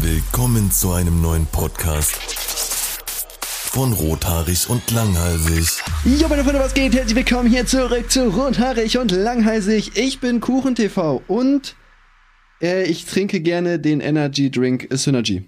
Willkommen zu einem neuen Podcast von Rothaarig und Langhalsig. Jo, meine Freunde, was geht? Herzlich willkommen hier zurück zu Rothaarig und Langhalsig. Ich bin KuchenTV und äh, ich trinke gerne den Energy Drink Synergy.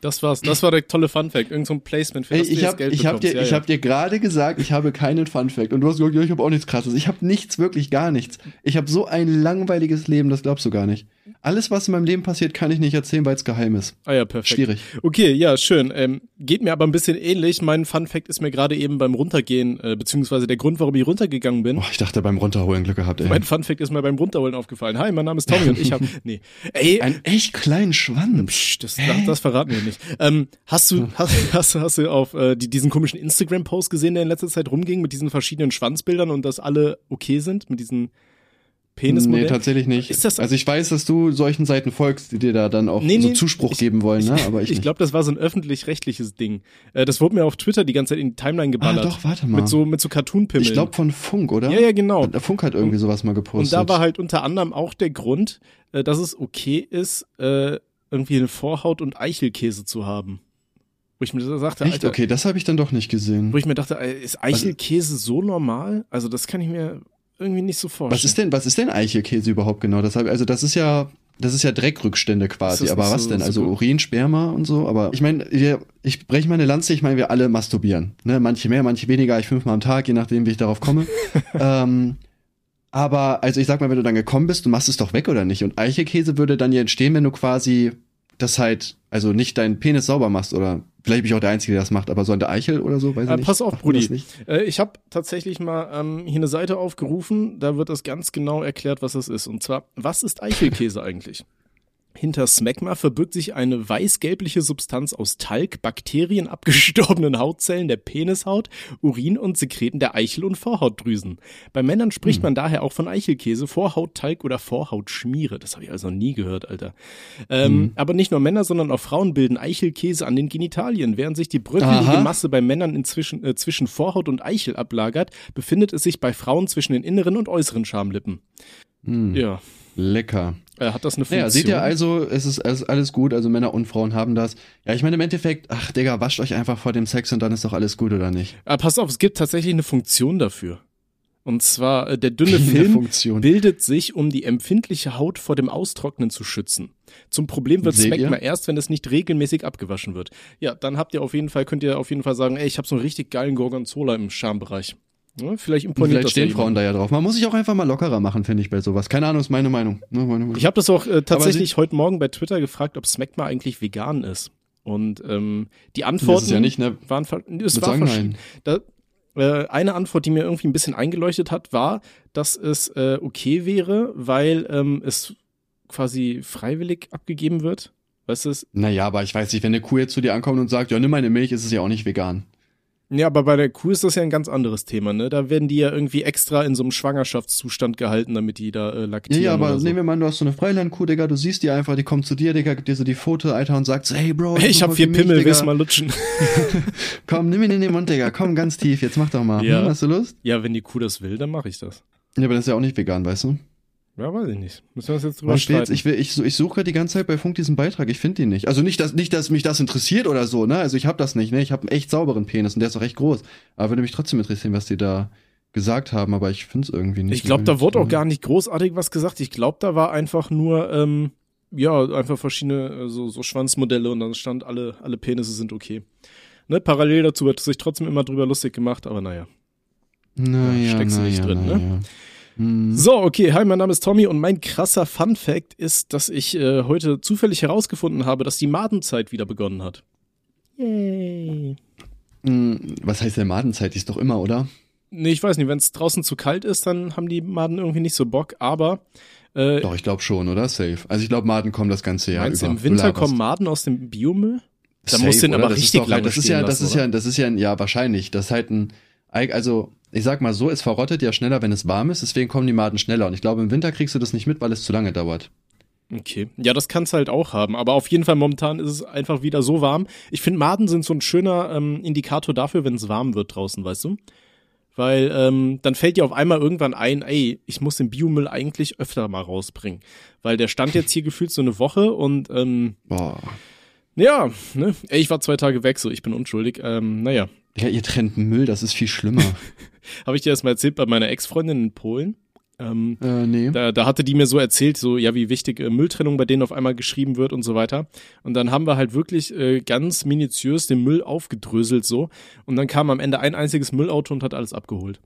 Das war's. Das war der tolle Funfact. Irgend so ein Placement für das ich hab, Geld ich hab bekommst. dir, ja, ich ja. hab dir gerade gesagt, ich habe keinen Funfact. Und du hast gesagt, ja, ich habe auch nichts krasses. Ich habe nichts, wirklich gar nichts. Ich habe so ein langweiliges Leben, das glaubst du gar nicht. Alles, was in meinem Leben passiert, kann ich nicht erzählen, weil es geheim ist. Ah ja, perfekt. Schwierig. Okay, ja, schön. Ähm, geht mir aber ein bisschen ähnlich. Mein Funfact ist mir gerade eben beim Runtergehen, äh, beziehungsweise der Grund, warum ich runtergegangen bin. Boah, ich dachte beim Runterholen Glück gehabt, ey. Mein Funfact ist mir beim Runterholen aufgefallen. Hi, mein Name ist Tommy und ich habe, nee, ey, Einen echt kleinen Schwanz. Psch, das, das, das verraten wir nicht. Ähm, hast du, hast, hast, hast du auf äh, die, diesen komischen Instagram-Post gesehen, der in letzter Zeit rumging mit diesen verschiedenen Schwanzbildern und dass alle okay sind mit diesen Nee, Penismodellen? tatsächlich nicht. Ist das- also ich weiß, dass du solchen Seiten folgst, die dir da dann auch Nee, so nee, Zuspruch ich- geben wollen, ne? Aber ich, ich glaube, das war so ein öffentlich-rechtliches Ding. Äh, das wurde mir auf Twitter die ganze Zeit in die Timeline Ah, geballert. doch, warte mal. Mit so, mit so Cartoon-Pimmeln. ich glaube von Funk, oder? Ja, ja, genau. Der Funk hat irgendwie sowas mal Und gepostet. da war halt unter anderem auch der Grund, äh, dass es okay ist, äh, irgendwie eine Vorhaut und Eichelkäse zu haben. Wo ich mir sagte, Echt? Alter, Okay, das habe ich dann doch nicht gesehen. wo ich mir dachte, ist Eichelkäse so normal? Also das kann ich mir irgendwie nicht so vorstellen. Was ist denn, was ist denn Eichelkäse überhaupt genau? Das hab, also das ist ja, das ist ja Dreckrückstände quasi. Aber was so- denn? so Also gut? Urin, Sperma und so. Aber ich meine, ich breche meine Lanze. Ich meine, wir alle masturbieren. Ne? Manche mehr, manche weniger. Ich fünfmal am Tag, je nachdem, wie ich darauf komme. ähm, aber also ich sag mal, wenn du dann gekommen bist, du machst es doch weg oder nicht? Und Eichelkäse würde dann ja entstehen, wenn du quasi das halt, also nicht deinen Penis sauber machst oder vielleicht bin ich auch der Einzige, der das macht, aber so an der Eichel oder so, weiß ich Äh, nicht. pass auf, Brudi. Äh, ich habe tatsächlich mal ähm, hier eine Seite aufgerufen, da wird das ganz genau erklärt, was das ist. Und zwar, was ist Eichelkäse eigentlich? Hinter Smegma verbirgt sich eine weiß-gelbliche Substanz aus Talg, Bakterien, abgestorbenen Hautzellen der Penishaut, Urin und Sekreten der Eichel- und Vorhautdrüsen. Bei Männern spricht man daher auch von Eichelkäse, Vorhauttalg oder Vorhautschmiere. Das habe ich also noch nie gehört, Alter. Ähm, Aber nicht nur Männer, sondern auch Frauen bilden Eichelkäse an den Genitalien. Während sich die bröckelige Aha. Masse bei Männern inzwischen äh, zwischen Vorhaut und Eichel ablagert, befindet es sich bei Frauen zwischen den inneren und äußeren Schamlippen. Hm, Ja, Lecker. Äh, hat das eine Funktion? Naja, seht ihr also, es ist, es ist alles gut, also Männer und Frauen haben das. Ja, ich meine im Endeffekt, ach Digga, wascht euch einfach vor dem Sex und dann ist doch alles gut, oder nicht? Ah, pass auf, es gibt tatsächlich eine Funktion dafür. Und zwar, äh, der dünne Film Funktion. bildet sich, um die empfindliche Haut vor dem Austrocknen zu schützen. Zum Problem wird Smegma erst, wenn es nicht regelmäßig abgewaschen wird. Ja, dann habt ihr auf jeden Fall, könnt ihr auf jeden Fall sagen, ey, ich habe so einen richtig geilen Gorgonzola im Schambereich. Ja, vielleicht imponiert vielleicht stehen Frauen da ja drauf. Man muss sich auch einfach mal lockerer machen, finde ich, bei sowas. Keine Ahnung, ist meine Meinung. Ne, meine Meinung. Ich habe das auch äh, tatsächlich heute Morgen bei Twitter gefragt, ob Smegma eigentlich vegan ist. Und ähm, die Antworten ja nicht, ne? waren es war verschieden. Da, äh, eine Antwort, die mir irgendwie ein bisschen eingeleuchtet hat, war, dass es äh, okay wäre, weil ähm, es quasi freiwillig abgegeben wird. Weißt du es? Naja, aber ich weiß nicht, wenn eine Kuh jetzt zu dir ankommt und sagt, ja, nimm meine Milch, ist es ja auch nicht vegan. Ja, aber bei der Kuh ist das ja ein ganz anderes Thema, ne? Da werden die ja irgendwie extra in so einem Schwangerschaftszustand gehalten, damit die da äh, Ja, laktieren. ja, aber so. nehmen wir mal, du hast so eine Freilandkuh, Digga, du siehst die einfach, die kommt zu dir, Digga, gibt dir so die Foto, Alter, und sagt so, hey, Bro, ich hab vier mich, Pimmel, willst du mal lutschen? Komm, nimm ihn in den Mund, Digga, komm ganz tief, jetzt mach doch mal. Ja. Hm, hast du Lust? ja, wenn die Kuh das will, dann mache ich das. Ja, aber das ist ja auch nicht vegan, weißt du? Ja, weiß ich nicht. Müssen wir uns jetzt drüber jetzt, streiten. ich, will, ich, ich suche die ganze Zeit bei Funk diesen Beitrag, ich finde ihn nicht. Also nicht dass, nicht, dass mich das interessiert oder so, ne? Also ich habe das nicht, ne? Ich habe einen echt sauberen Penis und der ist auch echt groß. Aber würde mich trotzdem interessieren, was die da gesagt haben, aber ich finde es irgendwie nicht. Ich glaube, da wurde auch gar nicht großartig was gesagt. Ich glaube, da war einfach nur, ähm, ja, einfach verschiedene äh, so, so Schwanzmodelle und dann stand, alle, alle Penisse sind okay. Ne, parallel dazu wird sich trotzdem immer drüber lustig gemacht, aber naja. Naja, steckst du nicht drin, ne? naja. Hm. So, okay, hi, mein Name ist Tommy und mein krasser Fun Fact ist, dass ich äh, heute zufällig herausgefunden habe, dass die Madenzeit wieder begonnen hat. Yay. Hm, Was heißt denn Madenzeit? Die ist doch immer, oder? Nee, ich weiß nicht, wenn es draußen zu kalt ist, dann haben die Maden irgendwie nicht so Bock, aber äh, Doch, ich glaube schon, oder? Safe. Also ich glaube, Maden kommen das ganze Jahr meinst über. im Winter kommen Maden aus dem Biomüll? Da Safe, muss den oder? aber das richtig ist doch, lange halt, das ist ja, das lassen, ist ja, das ist ja, ja wahrscheinlich. Das ist halt ein, also ich sag mal so, es verrottet ja schneller, wenn es warm ist. Deswegen kommen die Maden schneller. Und ich glaube, im Winter kriegst du das nicht mit, weil es zu lange dauert. Okay. Ja, das kannst du halt auch haben. Aber auf jeden Fall momentan ist es einfach wieder so warm. Ich finde, Maden sind so ein schöner ähm, Indikator dafür, wenn es warm wird draußen, weißt du? Weil ähm, dann fällt dir auf einmal irgendwann ein, ey, ich muss den Biomüll eigentlich öfter mal rausbringen. Weil der stand jetzt hier gefühlt so eine Woche und ähm, Boah. ja, ne, ey, ich war zwei Tage weg, so ich bin unschuldig. Ähm, naja, Ja, ihr trennt Müll, das ist viel schlimmer. habe ich dir das mal erzählt bei meiner Ex-Freundin in Polen? Ähm, äh, nee. Da, da hatte die mir so erzählt, so ja, wie wichtig äh, Mülltrennung bei denen auf einmal geschrieben wird und so weiter. Und dann haben wir halt wirklich äh, ganz minutiös den Müll aufgedröselt so. Und dann kam am Ende ein einziges Müllauto und hat alles abgeholt.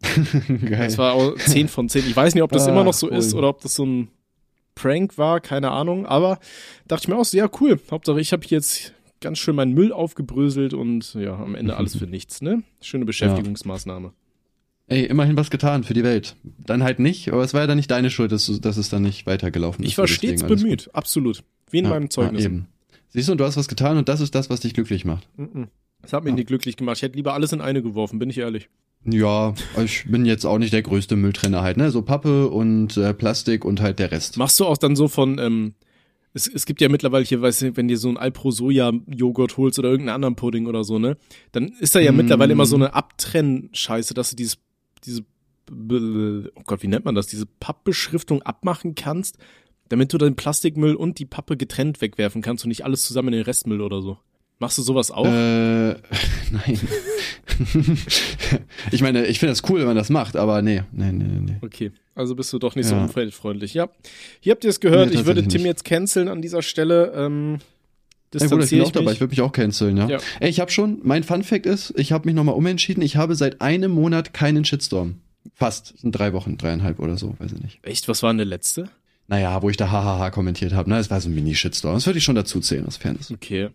Geil. Das war auch 10 von 10. Ich weiß nicht, ob das Ah, immer noch so ist cool. oder ob das so ein Prank war, keine Ahnung. Aber dachte ich mir auch so, ja cool. Hauptsache ich habe jetzt ganz schön meinen Müll aufgebröselt und ja, am Ende alles für nichts, ne? Schöne Beschäftigungsmaßnahme. Ey, immerhin was getan für die Welt. Dann halt nicht, aber es war ja dann nicht deine Schuld, dass, dass es dann nicht weitergelaufen ist. Ich war stets alles gut. bemüht, absolut. Wie in Ja, meinem Zeugnis. Ja, eben. Siehst du, du hast was getan und das ist das, was dich glücklich macht. Das hat mich Ja. nicht glücklich gemacht. Ich hätte lieber alles in eine geworfen, bin ich ehrlich. Ja, ich bin jetzt auch nicht der größte Mülltrenner halt, ne? So Pappe und äh, Plastik und halt der Rest. Machst du auch dann so von, ähm, es, es gibt ja mittlerweile hier, weißt du, wenn dir so ein Alpro-Soja-Joghurt holst oder irgendeinen anderen Pudding oder so, ne? Dann ist da ja Mm. mittlerweile immer so eine Abtrenn-Scheiße, dass du dieses, diese, oh Gott, wie nennt man das, diese Pappbeschriftung abmachen kannst, damit du den Plastikmüll und die Pappe getrennt wegwerfen kannst und nicht alles zusammen in den Restmüll oder so. Machst du sowas auch? Äh, nein. ich meine, ich finde das cool, wenn man das macht, aber nee, nee, nee, nee. Okay, also bist du doch nicht so Ja. umweltfreundlich. Ja, hier habt ihr es gehört. Nee, ich würde Tim nicht. jetzt canceln an dieser Stelle. Ähm, Ey, Bruder, ich bin distanziere auch dabei, ich mich. würde mich auch canceln, ja. Ja. Ey, ich habe schon, mein Fun Fact ist, ich habe mich nochmal umentschieden, ich habe seit einem Monat keinen Shitstorm. Fast, sind drei Wochen, dreieinhalb oder so, weiß ich nicht. Echt, was war denn der letzte? Naja, wo ich da hahaha kommentiert habe, ne, es war so ein Mini-Shitstorm, das würde ich schon dazu zählen, aus Fairness. Okay.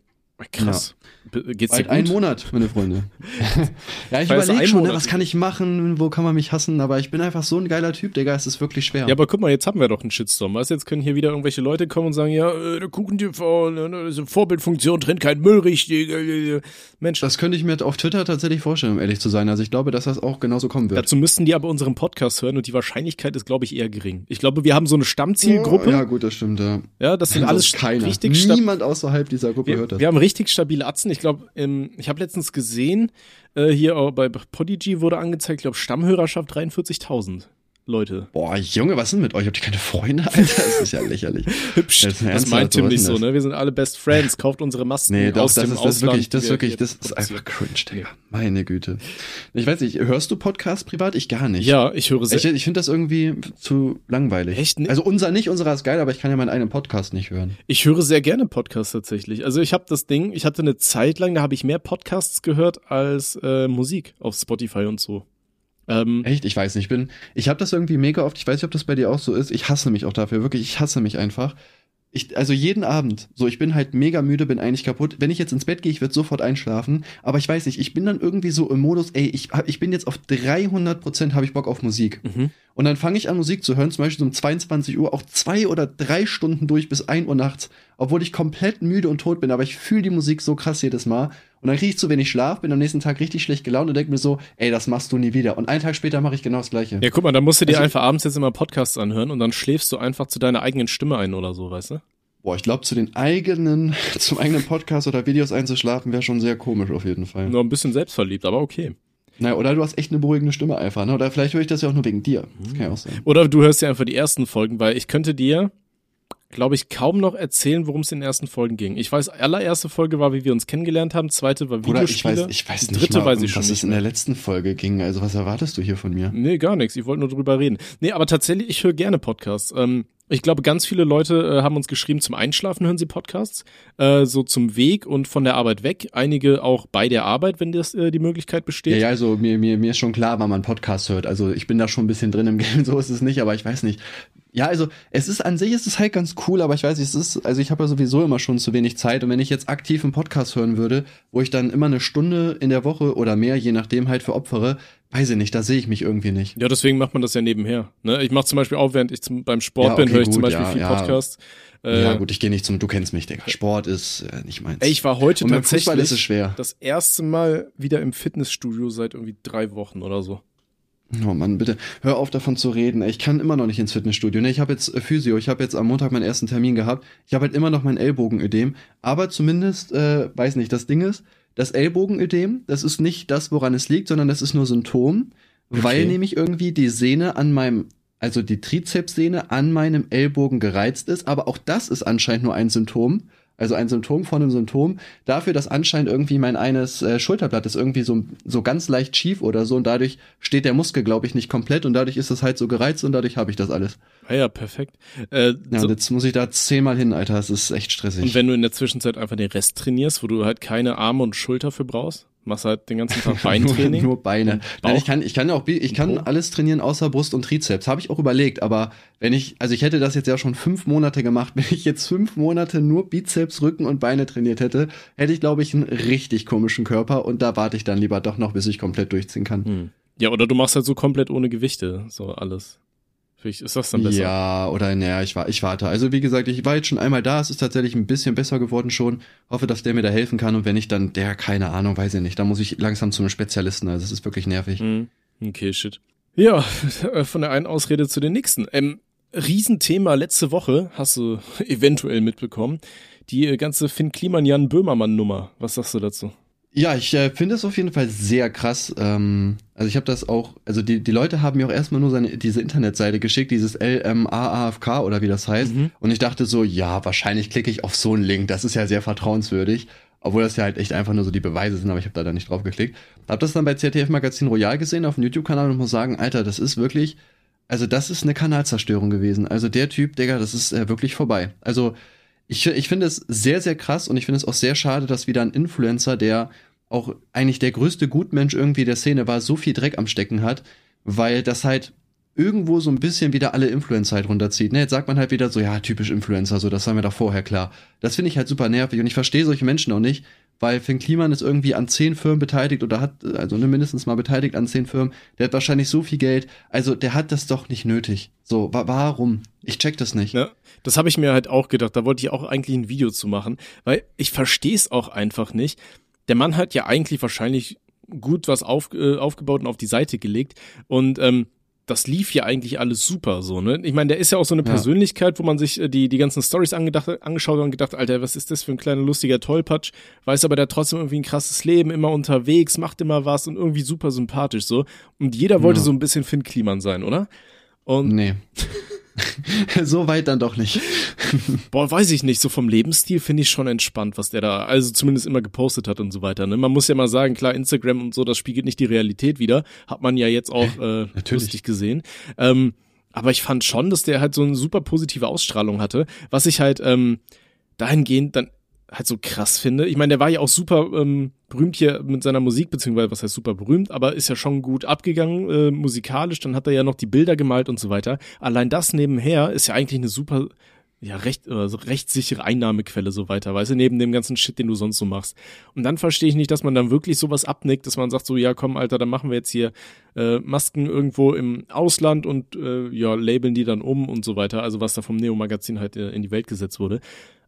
Krass. B- Geht's dir gut? einen Monat, meine Freunde. ja, ich überlege schon, ne, Monat was kann ich machen, wo kann man mich hassen, aber ich bin einfach so ein geiler Typ, Digga, es ist wirklich schwer. Ja, aber guck mal, jetzt haben wir doch einen Shitstorm. Weißt jetzt können hier wieder irgendwelche Leute kommen und sagen, ja, äh, der Kuchen-TV, ne, ne, diese Vorbildfunktion trennt keinen Müll richtig. äh, äh. Mensch, Das könnte ich mir auf Twitter tatsächlich vorstellen, um ehrlich zu sein. Also ich glaube, dass das auch genauso kommen wird. dazu müssten die aber unseren Podcast hören und die Wahrscheinlichkeit ist, glaube ich, eher gering. Ich glaube, wir haben so eine Stammzielgruppe. Ja, gut, das stimmt, ja. Ja, das sind alles Sonst keiner. richtig Niemand außerhalb dieser Gruppe wir, hört das. wir haben richtig stabile Atzen. Ich glaube, ähm, ich habe letztens gesehen, äh, hier bei Podigy wurde angezeigt, ich glaube, Stammhörerschaft 43.000 Leute. Boah, Junge, was ist denn mit euch? Habt ihr keine Freunde, Alter? Das ist ja lächerlich. Hübsch. Das Das meint Tim nicht so, ne? Wir sind alle Best Friends. Kauft unsere Masken Nee, doch, aus das dem ist, das Ausland. wirklich, das ist wirklich, das ist einfach cringe, Digga. Meine Güte. Ich weiß nicht, hörst du Podcasts privat? Ich gar nicht. Ja, ich höre sehr. Ich, ich finde das irgendwie zu langweilig. Echt nicht? Also unser nicht, unserer ist geil, aber ich kann ja meinen eigenen Podcast nicht hören. Ich höre sehr gerne Podcasts tatsächlich. Also ich habe das Ding, ich hatte eine Zeit lang, da habe ich mehr Podcasts gehört als äh, Musik auf Spotify und so. Ähm, Echt? Ich weiß nicht. Ich bin, ich habe das irgendwie mega oft. Ich weiß nicht, ob das bei dir auch so ist. Ich hasse mich auch dafür. Wirklich, ich hasse mich einfach. Ich, also jeden Abend, so ich bin halt mega müde, bin eigentlich kaputt. Wenn ich jetzt ins Bett gehe, ich würde sofort einschlafen. Aber ich weiß nicht, ich bin dann irgendwie so im Modus, ey, ich, hab- ich bin jetzt auf 300 Prozent habe ich Bock auf Musik. mhm. Und dann fange ich an Musik zu hören, zum Beispiel so um 22 Uhr, auch zwei oder drei Stunden durch bis 1 Uhr nachts, obwohl ich komplett müde und tot bin, aber ich fühle die Musik so krass jedes Mal. Und dann kriege ich zu wenig Schlaf, bin am nächsten Tag richtig schlecht gelaunt und denke mir so, ey, das machst du nie wieder. Und einen Tag später mache ich genau das gleiche. Ja, guck mal, da musst du dir Also- einfach abends jetzt immer Podcasts anhören und dann schläfst du einfach zu deiner eigenen Stimme ein oder so, weißt du? Boah, ich glaube, zu den eigenen, zum eigenen Podcast oder Videos einzuschlafen wäre schon sehr komisch auf jeden Fall. Nur ein bisschen selbstverliebt, aber okay. Naja, oder du hast echt eine beruhigende Stimme einfach, ne? Oder vielleicht höre ich das ja auch nur wegen dir. Das kann ja auch sein. Oder du hörst dir einfach die ersten Folgen, weil ich könnte dir, glaube ich, kaum noch erzählen, worum es in den ersten Folgen ging. Ich weiß, allererste Folge war, wie wir uns kennengelernt haben, zweite war Oder ich Videospiele. weiß, ich weiß nicht dritte mal, weiß ich schon was es in der letzten Folge ging. Also was erwartest du hier von mir? Nee, gar nichts. Ich wollte nur drüber reden. Nee, aber tatsächlich, ich höre gerne Podcasts. Ähm, ich glaube, ganz viele Leute äh, haben uns geschrieben, zum Einschlafen hören sie Podcasts, äh, so zum Weg und von der Arbeit weg. Einige auch bei der Arbeit, wenn das äh, die Möglichkeit besteht. Ja, ja, also mir, mir, mir ist schon klar, wann man Podcast hört. Also ich bin da schon ein bisschen drin im Game, so ist es nicht, aber ich weiß nicht. Ja, also es ist an sich ist es halt ganz cool, aber ich weiß nicht, es ist, also ich habe ja sowieso immer schon zu wenig Zeit und wenn ich jetzt aktiv einen Podcast hören würde, wo ich dann immer eine Stunde in der Woche oder mehr, je nachdem halt für opfere, weiß ich nicht, da sehe ich mich irgendwie nicht. Ja, deswegen macht man das ja nebenher. Ne? Ich mache zum Beispiel auch, während ich zum, beim Sport Ja, bin, okay, höre ich zum Beispiel ja, viel ja. Podcasts. Äh, ja gut, ich gehe nicht zum, du kennst mich, Digga. Sport ist äh, nicht meins. Ey, ich war heute und Fußball tatsächlich ist es schwer. das erste Mal wieder im Fitnessstudio seit irgendwie drei Wochen oder so. Oh Mann, bitte hör auf davon zu reden. Ich kann immer noch nicht ins Fitnessstudio. Ne, ich habe jetzt äh, Physio, ich habe jetzt am Montag meinen ersten Termin gehabt. Ich habe halt immer noch mein Ellbogenödem, aber zumindest äh, weiß nicht, das Ding ist, das Ellbogenödem, das ist nicht das, woran es liegt, sondern das ist nur Symptom, okay. weil nämlich irgendwie die Sehne an meinem, also die Trizepssehne an meinem Ellbogen gereizt ist, aber auch das ist anscheinend nur ein Symptom. Also ein Symptom von einem Symptom dafür, dass anscheinend irgendwie mein eines äh, Schulterblatt ist irgendwie so, so ganz leicht schief oder so und dadurch steht der Muskel, glaube ich, nicht komplett und dadurch ist es halt so gereizt und dadurch habe ich das alles. Ah ja, perfekt. Äh, ja, so jetzt muss ich da zehnmal hin, Alter, das ist echt stressig. Und wenn du in der Zwischenzeit einfach den Rest trainierst, wo du halt keine Arme und Schulter für brauchst? Machst halt den ganzen Tag Beintraining? nur, nur Beine. Nein, ich kann, ich kann auch, ich kann alles trainieren außer Brust und Trizeps. Habe ich auch überlegt, aber wenn ich, also ich hätte das jetzt ja schon fünf Monate gemacht, wenn ich jetzt fünf Monate nur Bizeps, Rücken und Beine trainiert hätte, hätte ich, glaube ich, einen richtig komischen Körper und da warte ich dann lieber doch noch, bis ich komplett durchziehen kann. Hm. Ja, oder du machst halt so komplett ohne Gewichte, so alles. Vielleicht ist das dann besser. Ja, oder naja, ich, war, ich warte. Also wie gesagt, ich war jetzt schon einmal da, es ist tatsächlich ein bisschen besser geworden schon. Hoffe, dass der mir da helfen kann und wenn nicht, dann der, keine Ahnung, weiß ich nicht. Da muss ich langsam zu einem Spezialisten, also es ist wirklich nervig. Hm. Okay, shit. Ja, von der einen Ausrede zu den nächsten. Ähm, Riesenthema letzte Woche, hast du eventuell mitbekommen. Die äh, ganze Finn Kliman Jan Böhmermann Nummer. Was sagst du dazu? Ja, ich äh, finde es auf jeden Fall sehr krass. Ähm, also ich habe das auch, also die, die Leute haben mir auch erstmal nur seine, diese Internetseite geschickt, dieses LMAAFK oder wie das heißt. Mhm. Und ich dachte so, ja, wahrscheinlich klicke ich auf so einen Link. Das ist ja sehr vertrauenswürdig. Obwohl das ja halt echt einfach nur so die Beweise sind, aber ich habe da dann nicht drauf geklickt. Hab das dann bei ZDF Magazin Royal gesehen auf dem YouTube-Kanal und muss sagen, Alter, das ist wirklich, also das ist eine Kanalzerstörung gewesen. Also der Typ, Digga, das ist äh, wirklich vorbei. Also ich, ich finde es sehr, sehr krass und ich finde es auch sehr schade, dass wieder ein Influencer, der auch eigentlich der größte Gutmensch irgendwie der Szene war, so viel Dreck am Stecken hat, weil das halt irgendwo so ein bisschen wieder alle Influencer halt runterzieht. Ne, jetzt sagt man halt wieder so, ja, typisch Influencer, so, das war mir doch vorher klar. Das finde ich halt super nervig und ich verstehe solche Menschen auch nicht, weil Finn Kliman ist irgendwie an zehn Firmen beteiligt oder hat, also ne, mindestens mal beteiligt an zehn Firmen. Der hat wahrscheinlich so viel Geld. Also der hat das doch nicht nötig. So, wa warum? Ich check das nicht. Ja, das habe ich mir halt auch gedacht. Da wollte ich auch eigentlich ein Video zu machen, weil ich verstehe es auch einfach nicht. Der Mann hat ja eigentlich wahrscheinlich gut was auf, äh, aufgebaut und auf die Seite gelegt. Und ähm, das lief ja eigentlich alles super so, ne? Ich meine, der ist ja auch so eine Persönlichkeit, wo man sich äh, die, die ganzen Stories angedacht, angeschaut hat und gedacht, Alter, was ist das für ein kleiner lustiger Tollpatsch? Weiß aber der trotzdem irgendwie ein krasses Leben, immer unterwegs, macht immer was und irgendwie super sympathisch so. Und jeder wollte ja. so ein bisschen Finn Kliman sein, oder? Und nee. so weit dann doch nicht. Boah, weiß ich nicht. So vom Lebensstil finde ich schon entspannt, was der da, also zumindest immer gepostet hat und so weiter. Ne? Man muss ja mal sagen, klar, Instagram und so, das spiegelt nicht die Realität wieder. Hat man ja jetzt auch äh, lustig gesehen. Ähm, aber ich fand schon, dass der halt so eine super positive Ausstrahlung hatte, was ich halt ähm, dahingehend dann halt so krass finde. Ich meine, der war ja auch super ähm, berühmt hier mit seiner Musik, beziehungsweise was heißt super berühmt, aber ist ja schon gut abgegangen äh, musikalisch. Dann hat er ja noch die Bilder gemalt und so weiter. Allein das nebenher ist ja eigentlich eine super ja, recht, also recht sichere Einnahmequelle so weiter, weißt du, neben dem ganzen Shit, den du sonst so machst. Und dann verstehe ich nicht, dass man dann wirklich sowas abnickt, dass man sagt so, ja komm, Alter, dann machen wir jetzt hier äh, Masken irgendwo im Ausland und äh, ja, labeln die dann um und so weiter, also was da vom Neo-Magazin halt äh, in die Welt gesetzt wurde.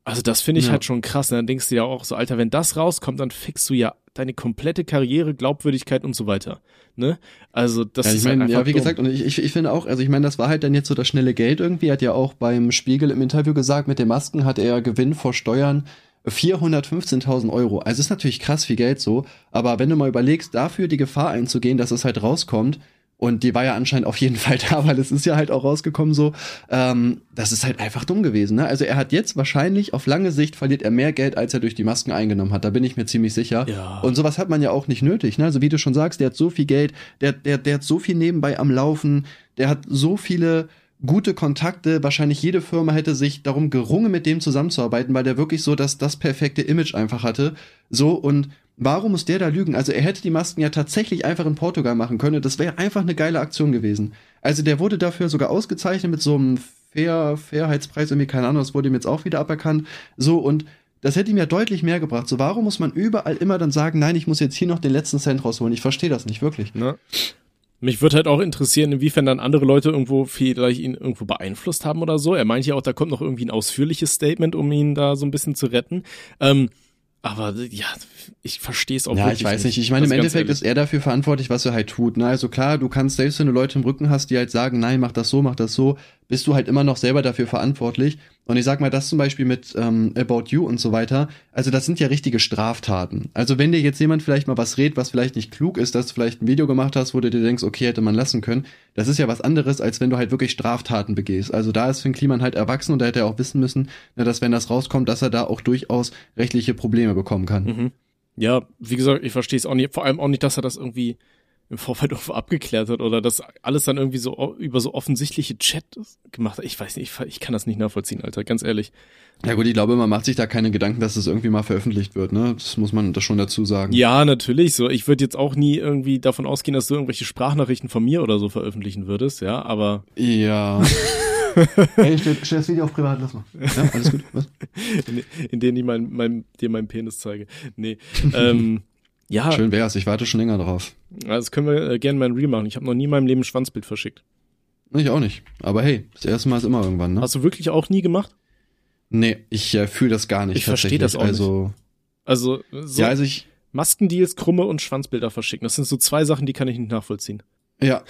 Also das finde ich ja. halt schon krass. Und dann denkst du ja auch so, Alter, wenn das rauskommt, dann fixst du ja deine komplette Karriere, Glaubwürdigkeit und so weiter. Ne? Also das ja, ich ist mein, halt Ja, wie dumm. gesagt, und ich, ich, ich finde auch, also ich meine, das war halt dann jetzt so das schnelle Geld irgendwie. Er hat ja auch beim Spiegel im Interview gesagt, mit den Masken hat er Gewinn vor Steuern 415.000 Euro. Also ist natürlich krass viel Geld so, aber wenn du mal überlegst, dafür die Gefahr einzugehen, dass es halt rauskommt, und die war ja anscheinend auf jeden Fall da, weil es ist ja halt auch rausgekommen so. Ähm, das ist halt einfach dumm gewesen. Ne? Also er hat jetzt wahrscheinlich auf lange Sicht verliert er mehr Geld, als er durch die Masken eingenommen hat. Da bin ich mir ziemlich sicher. Ja. Und sowas hat man ja auch nicht nötig. Ne? Also wie du schon sagst, der hat so viel Geld, der, der, der hat so viel nebenbei am Laufen, der hat so viele gute Kontakte. Wahrscheinlich jede Firma hätte sich darum gerungen, mit dem zusammenzuarbeiten, weil der wirklich so das, das perfekte Image einfach hatte. So und Warum muss der da lügen? Also er hätte die Masken ja tatsächlich einfach in Portugal machen können. Das wäre einfach eine geile Aktion gewesen. Also der wurde dafür sogar ausgezeichnet mit so einem Fair, Fairheitspreis, irgendwie, keine Ahnung, das wurde ihm jetzt auch wieder aberkannt. So, und das hätte ihm ja deutlich mehr gebracht. So, warum muss man überall immer dann sagen, nein, ich muss jetzt hier noch den letzten Cent rausholen? Ich verstehe das nicht wirklich. Ne? Mich würde halt auch interessieren, inwiefern dann andere Leute irgendwo vielleicht ihn irgendwo beeinflusst haben oder so. Er meint ja auch, da kommt noch irgendwie ein ausführliches Statement, um ihn da so ein bisschen zu retten. Ähm, aber ja, ich verstehe es auch ja, ich weiß nicht. Ich meine, also im Endeffekt ist er dafür verantwortlich, was er halt tut. Ne? Also klar, du kannst, selbst wenn du Leute im Rücken hast, die halt sagen, nein, mach das so, mach das so, bist du halt immer noch selber dafür verantwortlich. Und ich sag mal, das zum Beispiel mit ähm, About You und so weiter, also das sind ja richtige Straftaten. Also wenn dir jetzt jemand vielleicht mal was redet, was vielleicht nicht klug ist, dass du vielleicht ein Video gemacht hast, wo du dir denkst, okay, hätte man lassen können, das ist ja was anderes, als wenn du halt wirklich Straftaten begehst. Also da ist Finn Kliman halt erwachsen und da hätte er auch wissen müssen, ne, dass wenn das rauskommt, dass er da auch durchaus rechtliche Probleme bekommen kann. Mhm. Ja, wie gesagt, ich verstehe es auch nicht, vor allem auch nicht, dass er das irgendwie im Vorfeld irgendwo abgeklärt hat oder das alles dann irgendwie so über so offensichtliche Chat gemacht hat. Ich weiß nicht, ich, ich kann das nicht nachvollziehen, Alter, ganz ehrlich. Ja gut, ich glaube, man macht sich da keine Gedanken, dass es das irgendwie mal veröffentlicht wird, ne? Das muss man das schon dazu sagen. Ja, natürlich. So, ich würde jetzt auch nie irgendwie davon ausgehen, dass du irgendwelche Sprachnachrichten von mir oder so veröffentlichen würdest, ja, aber. Ja. hey, stell, stell das Video auf privat, lass mal. Ja, alles gut. Was? In, in denen ich mein, mein, dir meinen Penis zeige. Nee. ähm, ja. Schön wär's, ich warte schon länger drauf. Das können wir äh, gerne mal ein Reel machen. Ich habe noch nie in meinem Leben ein Schwanzbild verschickt. Ich auch nicht. Aber hey, das erste Mal ist immer irgendwann, ne? Hast du wirklich auch nie gemacht? Nee, ich äh, fühle das gar nicht. Ich verstehe das auch also, nicht. Also, so ja, also ich. Maskendeals, Krumme und Schwanzbilder verschicken. Das sind so zwei Sachen, die kann ich nicht nachvollziehen. Ja.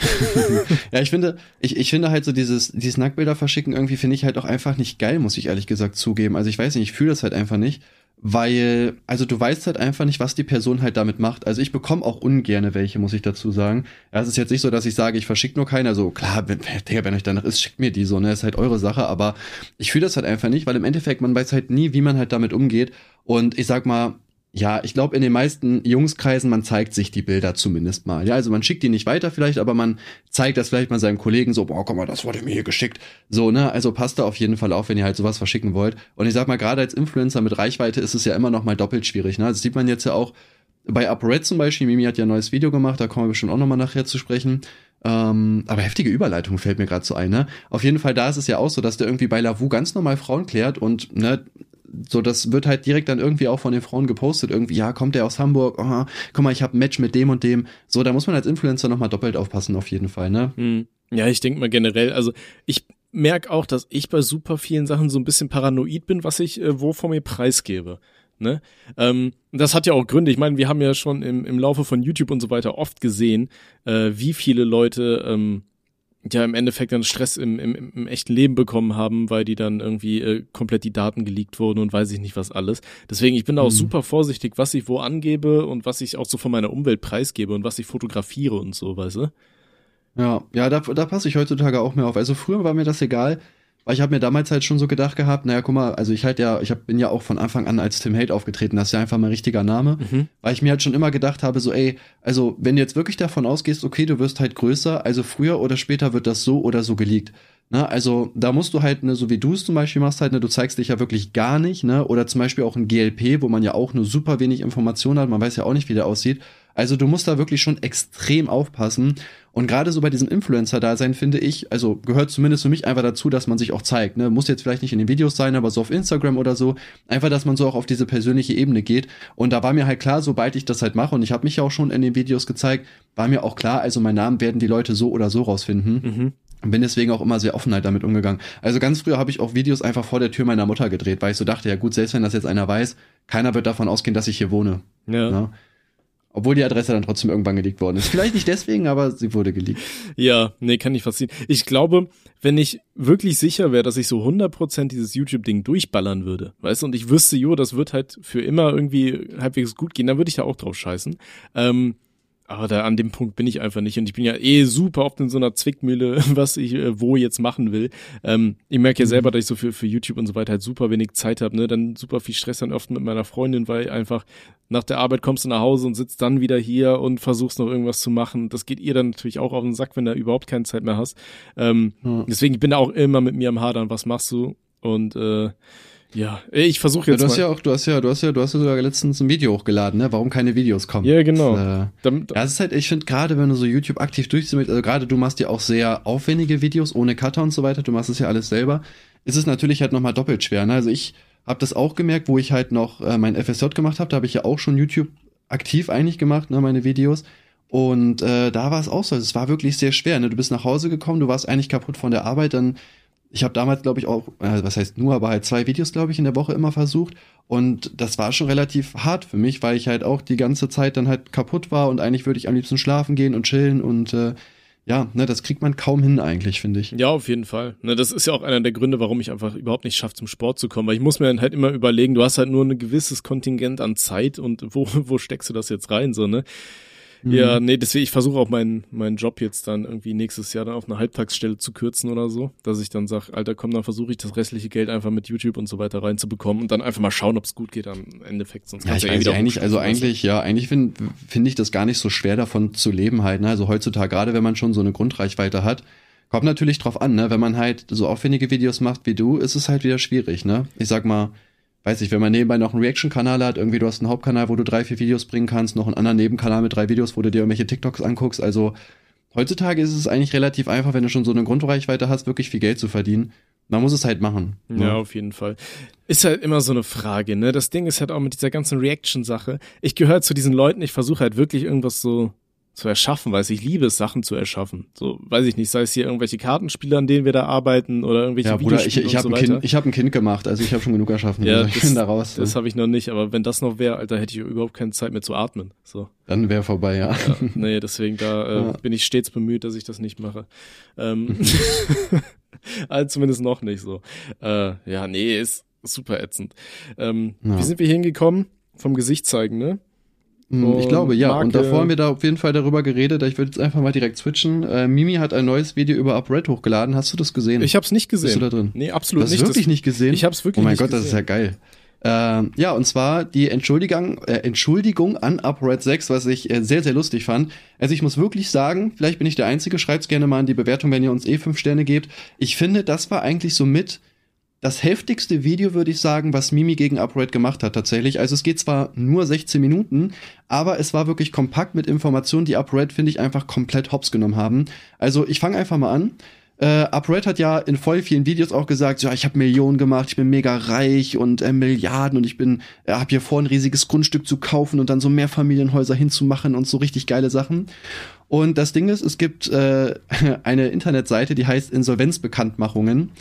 ja, ich finde, ich, ich finde halt so dieses, dieses Nacktbilder verschicken irgendwie finde ich halt auch einfach nicht geil, muss ich ehrlich gesagt zugeben. Also ich weiß nicht, ich fühle das halt einfach nicht weil, also du weißt halt einfach nicht, was die Person halt damit macht. Also ich bekomme auch ungerne welche, muss ich dazu sagen. Ja, es ist jetzt nicht so, dass ich sage, ich verschicke nur keine. Also klar, wenn, Digga, wenn euch danach ist, schickt mir die so, ne, ist halt eure Sache, aber ich fühle das halt einfach nicht, weil im Endeffekt, man weiß halt nie, wie man halt damit umgeht. Und ich sag mal, ja, ich glaube, in den meisten Jungskreisen, man zeigt sich die Bilder zumindest mal. Ja, also man schickt die nicht weiter vielleicht, aber man zeigt das vielleicht mal seinem Kollegen so, boah, guck mal, das wurde mir hier geschickt. So, ne, also passt da auf jeden Fall auf, wenn ihr halt sowas verschicken wollt. Und ich sag mal, gerade als Influencer mit Reichweite ist es ja immer noch mal doppelt schwierig, ne. Das sieht man jetzt ja auch bei UpRed zum Beispiel. Mimi hat ja ein neues Video gemacht, da kommen wir bestimmt auch noch mal nachher zu sprechen. Ähm, aber heftige Überleitung fällt mir gerade so ein, ne? Auf jeden Fall, da ist es ja auch so, dass der irgendwie bei Lavu ganz normal Frauen klärt und, ne, so das wird halt direkt dann irgendwie auch von den Frauen gepostet irgendwie ja kommt der aus Hamburg oh, guck mal ich habe ein Match mit dem und dem so da muss man als Influencer noch mal doppelt aufpassen auf jeden Fall ne hm. ja ich denke mal generell also ich merke auch dass ich bei super vielen Sachen so ein bisschen paranoid bin was ich äh, wo von mir preisgebe Ne? Ähm, das hat ja auch Gründe. Ich meine, wir haben ja schon im, im Laufe von YouTube und so weiter oft gesehen, äh, wie viele Leute ähm, ja im Endeffekt dann Stress im, im, im echten Leben bekommen haben, weil die dann irgendwie äh, komplett die Daten geleakt wurden und weiß ich nicht was alles. Deswegen, ich bin da auch mhm. super vorsichtig, was ich wo angebe und was ich auch so von meiner Umwelt preisgebe und was ich fotografiere und so, weißt du? Ja, ja, da, da passe ich heutzutage auch mehr auf. Also früher war mir das egal. Weil ich habe mir damals halt schon so gedacht gehabt, naja, guck mal, also ich halt ja, ich hab, bin ja auch von Anfang an als Tim Hate aufgetreten, das ist ja einfach mein richtiger Name, mhm. weil ich mir halt schon immer gedacht habe, so ey, also wenn du jetzt wirklich davon ausgehst, okay, du wirst halt größer, also früher oder später wird das so oder so geleakt. Ne, also da musst du halt, ne, so wie du es zum Beispiel machst, halt, ne, du zeigst dich ja wirklich gar nicht, ne? Oder zum Beispiel auch ein GLP, wo man ja auch nur super wenig Informationen hat, man weiß ja auch nicht, wie der aussieht. Also du musst da wirklich schon extrem aufpassen. Und gerade so bei diesem Influencer-Dasein finde ich, also gehört zumindest für mich einfach dazu, dass man sich auch zeigt. Ne? Muss jetzt vielleicht nicht in den Videos sein, aber so auf Instagram oder so. Einfach, dass man so auch auf diese persönliche Ebene geht. Und da war mir halt klar, sobald ich das halt mache, und ich habe mich ja auch schon in den Videos gezeigt, war mir auch klar, also mein Namen werden die Leute so oder so rausfinden. Mhm. Und bin deswegen auch immer sehr offen halt damit umgegangen. Also ganz früher habe ich auch Videos einfach vor der Tür meiner Mutter gedreht, weil ich so dachte, ja gut, selbst wenn das jetzt einer weiß, keiner wird davon ausgehen, dass ich hier wohne. Ja. ja? Obwohl die Adresse dann trotzdem irgendwann geleakt worden ist. Vielleicht nicht deswegen, aber sie wurde geleakt. Ja, nee, kann ich verstehen. Ich glaube, wenn ich wirklich sicher wäre, dass ich so 100% dieses YouTube-Ding durchballern würde, weißt du, und ich wüsste, jo, das wird halt für immer irgendwie halbwegs gut gehen, dann würde ich da auch drauf scheißen. Ähm, aber da an dem Punkt bin ich einfach nicht und ich bin ja eh super oft in so einer Zwickmühle, was ich äh, wo jetzt machen will. Ähm, ich merke ja mhm. selber, dass ich so für, für YouTube und so weiter halt super wenig Zeit habe, ne? Dann super viel Stress dann oft mit meiner Freundin, weil einfach nach der Arbeit kommst du nach Hause und sitzt dann wieder hier und versuchst noch irgendwas zu machen. Das geht ihr dann natürlich auch auf den Sack, wenn du überhaupt keine Zeit mehr hast. Ähm, mhm. Deswegen ich bin da auch immer mit mir am Hadern, was machst du? Und äh, ja, ich versuche jetzt ja, du hast mal. ja auch, du hast ja, du hast ja, du hast ja sogar letztens ein Video hochgeladen, ne? Warum keine Videos kommen? Ja, genau. Das, äh, ja, es ist halt, ich finde gerade, wenn du so YouTube aktiv durchziehst, also gerade du machst ja auch sehr aufwendige Videos ohne Cutter und so weiter, du machst es ja alles selber, ist es natürlich halt nochmal doppelt schwer. Ne? Also ich habe das auch gemerkt, wo ich halt noch äh, mein FSJ gemacht habe, da habe ich ja auch schon YouTube aktiv eigentlich gemacht, ne, meine Videos. Und äh, da war es auch so. Also es war wirklich sehr schwer. Ne? Du bist nach Hause gekommen, du warst eigentlich kaputt von der Arbeit, dann ich habe damals, glaube ich, auch, äh, was heißt nur, aber halt zwei Videos, glaube ich, in der Woche immer versucht. Und das war schon relativ hart für mich, weil ich halt auch die ganze Zeit dann halt kaputt war und eigentlich würde ich am liebsten schlafen gehen und chillen und äh, ja, ne, das kriegt man kaum hin eigentlich, finde ich. Ja, auf jeden Fall. Ne, das ist ja auch einer der Gründe, warum ich einfach überhaupt nicht schaffe, zum Sport zu kommen, weil ich muss mir dann halt immer überlegen, du hast halt nur ein gewisses Kontingent an Zeit und wo, wo steckst du das jetzt rein, so, ne? Ja, mhm. nee, deswegen, ich versuche auch meinen meinen Job jetzt dann irgendwie nächstes Jahr dann auf eine Halbtagsstelle zu kürzen oder so, dass ich dann sage, Alter, komm, dann versuche ich das restliche Geld einfach mit YouTube und so weiter reinzubekommen und dann einfach mal schauen, ob es gut geht am Endeffekt. Sonst ja, ich ja eh wieder eigentlich, also eigentlich, ja, eigentlich finde find ich das gar nicht so schwer davon zu leben halt, ne? Also heutzutage, gerade wenn man schon so eine Grundreichweite hat, kommt natürlich drauf an, ne? Wenn man halt so aufwendige Videos macht wie du, ist es halt wieder schwierig, ne? Ich sag mal, weiß ich, wenn man nebenbei noch einen Reaction-Kanal hat, irgendwie du hast einen Hauptkanal, wo du drei, vier Videos bringen kannst, noch einen anderen Nebenkanal mit drei Videos, wo du dir irgendwelche TikToks anguckst. Also heutzutage ist es eigentlich relativ einfach, wenn du schon so eine Grundreichweite hast, wirklich viel Geld zu verdienen. Man muss es halt machen. Ja, ja, auf jeden Fall. Ist halt immer so eine Frage, ne? Das Ding ist halt auch mit dieser ganzen Reaction-Sache. Ich gehöre zu diesen Leuten, ich versuche halt wirklich irgendwas so zu erschaffen, weil ich liebe es, Sachen zu erschaffen. So, weiß ich nicht, sei es hier irgendwelche Kartenspiele, an denen wir da arbeiten oder irgendwelche ja, Bruder, ich, ich habe so ein, kind, ich hab ein Kind gemacht, also ich habe schon genug erschaffen. ja, also das, da raus, das habe ich noch nicht, aber wenn das noch wäre, Alter, hätte ich überhaupt keine Zeit mehr zu atmen. So. Dann wäre vorbei, ja. ja. Nee, deswegen da äh, ja. bin ich stets bemüht, dass ich das nicht mache. Ähm, also zumindest noch nicht so. Äh, ja, nee, ist super ätzend. Ähm, ja. Wie sind wir hingekommen? Vom Gesicht zeigen, ne? Und ich glaube, ja. Marke. Und davor haben wir da auf jeden Fall darüber geredet. Ich würde jetzt einfach mal direkt switchen. Äh, Mimi hat ein neues Video über UpRed hochgeladen. Hast du das gesehen? Ich habe es nicht gesehen. Bist du da drin? Nee, absolut das nicht. Hast du wirklich das, nicht gesehen? Ich habe es wirklich nicht gesehen. Oh mein Gott, gesehen. das ist ja geil. Äh, ja, und zwar die Entschuldigung, äh, Entschuldigung an UpRed 6, was ich äh, sehr, sehr lustig fand. Also ich muss wirklich sagen, vielleicht bin ich der Einzige, schreibt's gerne mal in die Bewertung, wenn ihr uns eh fünf Sterne gebt. Ich finde, das war eigentlich so mit das heftigste Video, würde ich sagen, was Mimi gegen Upright gemacht hat tatsächlich. Also es geht zwar nur 16 Minuten, aber es war wirklich kompakt mit Informationen, die Upright, finde ich, einfach komplett hops genommen haben. Also ich fange einfach mal an. Äh, Upright hat ja in voll vielen Videos auch gesagt, ja, ich habe Millionen gemacht, ich bin mega reich und äh, Milliarden und ich bin, äh, habe hier vor, ein riesiges Grundstück zu kaufen und dann so Mehrfamilienhäuser hinzumachen und so richtig geile Sachen. Und das Ding ist, es gibt äh, eine Internetseite, die heißt Insolvenzbekanntmachungen.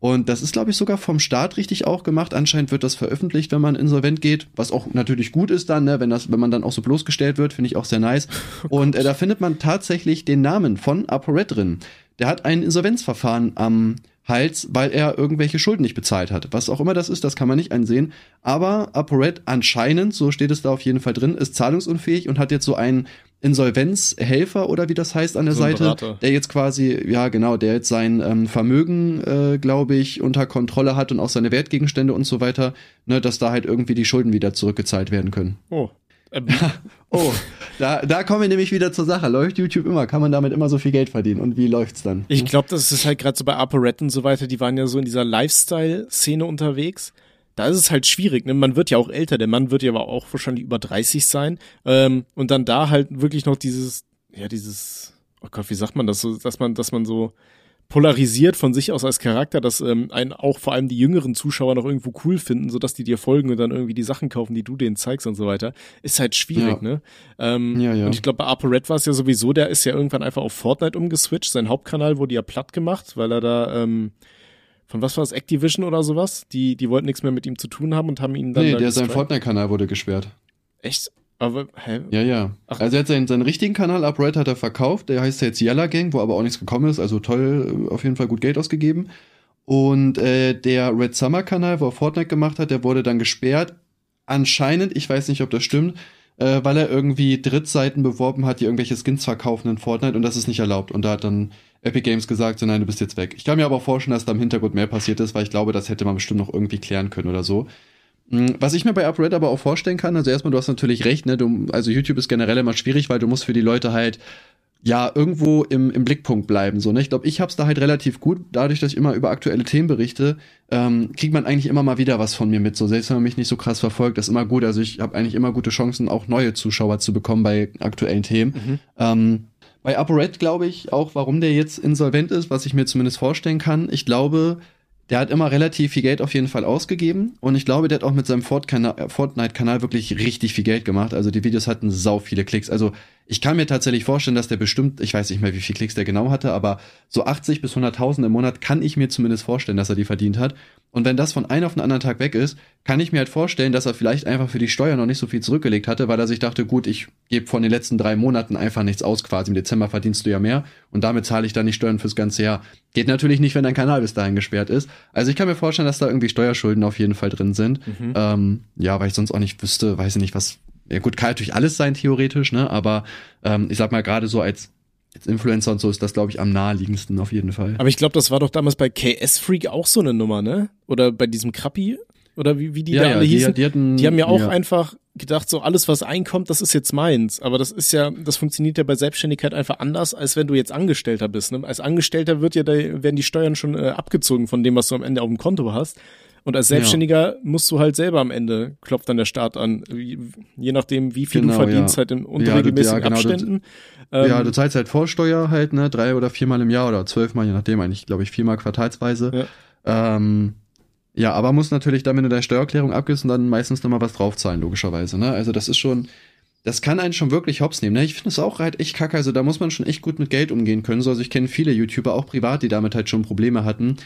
Und das ist, glaube ich, sogar vom Staat richtig auch gemacht. Anscheinend wird das veröffentlicht, wenn man insolvent geht, was auch natürlich gut ist dann, ne? wenn, das, wenn man dann auch so bloßgestellt wird, finde ich auch sehr nice. Oh und äh, da findet man tatsächlich den Namen von ApoRed drin. Der hat ein Insolvenzverfahren am Hals, weil er irgendwelche Schulden nicht bezahlt hat. Was auch immer das ist, das kann man nicht einsehen. Aber ApoRed anscheinend, so steht es da auf jeden Fall drin, ist zahlungsunfähig und hat jetzt so einen Insolvenzhelfer oder wie das heißt an der so Seite, Berater. der jetzt quasi, ja genau, der jetzt sein ähm, Vermögen, äh, glaube ich, unter Kontrolle hat und auch seine Wertgegenstände und so weiter, ne, dass da halt irgendwie die Schulden wieder zurückgezahlt werden können. Oh. Ähm. oh, da, da kommen wir nämlich wieder zur Sache. Läuft YouTube immer? Kann man damit immer so viel Geld verdienen? Und wie läuft's dann? Ich glaube, das ist halt gerade so bei ApoRed und so weiter, die waren ja so in dieser Lifestyle-Szene unterwegs da ist es halt schwierig. Ne? Man wird ja auch älter, der Mann wird ja aber auch wahrscheinlich über 30 sein. Ähm, und dann da halt wirklich noch dieses, ja, dieses, oh Gott, wie sagt man das so, dass man, dass man so polarisiert von sich aus als Charakter, dass ähm, einen auch vor allem die jüngeren Zuschauer noch irgendwo cool finden, sodass die dir folgen und dann irgendwie die Sachen kaufen, die du denen zeigst und so weiter, ist halt schwierig, ja. ne? Ähm, ja, ja. Und ich glaube, bei ApoRed war es ja sowieso, der ist ja irgendwann einfach auf Fortnite umgeswitcht. Sein Hauptkanal wurde ja platt gemacht, weil er da ähm, von was war das, Activision oder sowas? Die, die wollten nichts mehr mit ihm zu tun haben und haben ihn dann. Nee, der sein Fortnite-Kanal wurde gesperrt. Echt? Aber, hä? Ja, ja. Ach. Also er hat seinen, seinen richtigen Kanal, Upright, hat er verkauft. Der heißt jetzt Yalla Gang, wo aber auch nichts gekommen ist. Also toll, auf jeden Fall gut Geld ausgegeben. Und äh, der Red Summer Kanal, wo er Fortnite gemacht hat, der wurde dann gesperrt. Anscheinend, ich weiß nicht, ob das stimmt, äh, weil er irgendwie Drittseiten beworben hat, die irgendwelche Skins verkaufen in Fortnite und das ist nicht erlaubt. Und da hat dann Epic Games gesagt, so nein, du bist jetzt weg. Ich kann mir aber vorstellen, dass da im Hintergrund mehr passiert ist, weil ich glaube, das hätte man bestimmt noch irgendwie klären können oder so. Hm, was ich mir bei UpRed aber auch vorstellen kann, also erstmal, du hast natürlich recht, ne, du, also YouTube ist generell immer schwierig, weil du musst für die Leute halt ja irgendwo im, im Blickpunkt bleiben. So, ne? Ich glaube, ich hab's da halt relativ gut. Dadurch, dass ich immer über aktuelle Themen berichte, ähm, kriegt man eigentlich immer mal wieder was von mir mit. So, selbst wenn man mich nicht so krass verfolgt, das ist immer gut. Also ich habe eigentlich immer gute Chancen, auch neue Zuschauer zu bekommen bei aktuellen Themen. Mhm. Ähm, bei ApoRed glaube ich auch, warum der jetzt insolvent ist, was ich mir zumindest vorstellen kann. Ich glaube, der hat immer relativ viel Geld auf jeden Fall ausgegeben und ich glaube, der hat auch mit seinem Fortnite-Kanal wirklich richtig viel Geld gemacht. Also die Videos hatten sau viele Klicks. Also ich kann mir tatsächlich vorstellen, dass der bestimmt, ich weiß nicht mehr, wie viel Klicks der genau hatte, aber so 80 bis 100.000 im Monat kann ich mir zumindest vorstellen, dass er die verdient hat. Und wenn das von einem auf den anderen Tag weg ist, kann ich mir halt vorstellen, dass er vielleicht einfach für die Steuer noch nicht so viel zurückgelegt hatte, weil er sich dachte, gut, ich gebe von den letzten drei Monaten einfach nichts aus quasi. Im Dezember verdienst du ja mehr und damit zahle ich dann die Steuern fürs ganze Jahr. Geht natürlich nicht, wenn dein Kanal bis dahin gesperrt ist. Also ich kann mir vorstellen, dass da irgendwie Steuerschulden auf jeden Fall drin sind. Mhm. Ähm, ja, weil ich sonst auch nicht wüsste, weiß ich nicht, was. Ja gut, kann natürlich alles sein, theoretisch, ne? Aber ähm, ich sag mal, gerade so als als Influencer und so ist das, glaube ich, am naheliegendsten auf jeden Fall. Aber ich glaube, das war doch damals bei KS Freak auch so eine Nummer, ne? Oder bei diesem Krappi? Oder wie, wie die ja, da alle ja, hießen? Die, die, hatten, die haben ja auch ja. einfach gedacht, so alles, was einkommt, das ist jetzt meins. Aber das ist ja, das funktioniert ja bei Selbstständigkeit einfach anders, als wenn du jetzt Angestellter bist. Ne? Als Angestellter wird ja, da werden die Steuern schon äh, abgezogen von dem, was du am Ende auf dem Konto hast. Und als Selbstständiger ja. musst du halt selber am Ende, klopft dann der Staat an, je nachdem, wie viel genau, du verdienst, ja. halt in unregelmäßigen ja, genau, Abständen. Du, ähm, ja, du zahlst halt Vorsteuer halt, ne, drei oder viermal im Jahr oder zwölfmal, je nachdem, eigentlich, glaube ich, viermal quartalsweise. Ja. Ähm, ja, aber muss natürlich dann, wenn du deine Steuererklärung abgibst, dann meistens nochmal was draufzahlen, logischerweise, ne? Also das ist schon, das kann einen schon wirklich hops nehmen. Ne? Ich finde es auch halt echt kacke. Also da muss man schon echt gut mit Geld umgehen können. So, also ich kenne viele YouTuber, auch privat, die damit halt schon Probleme hatten.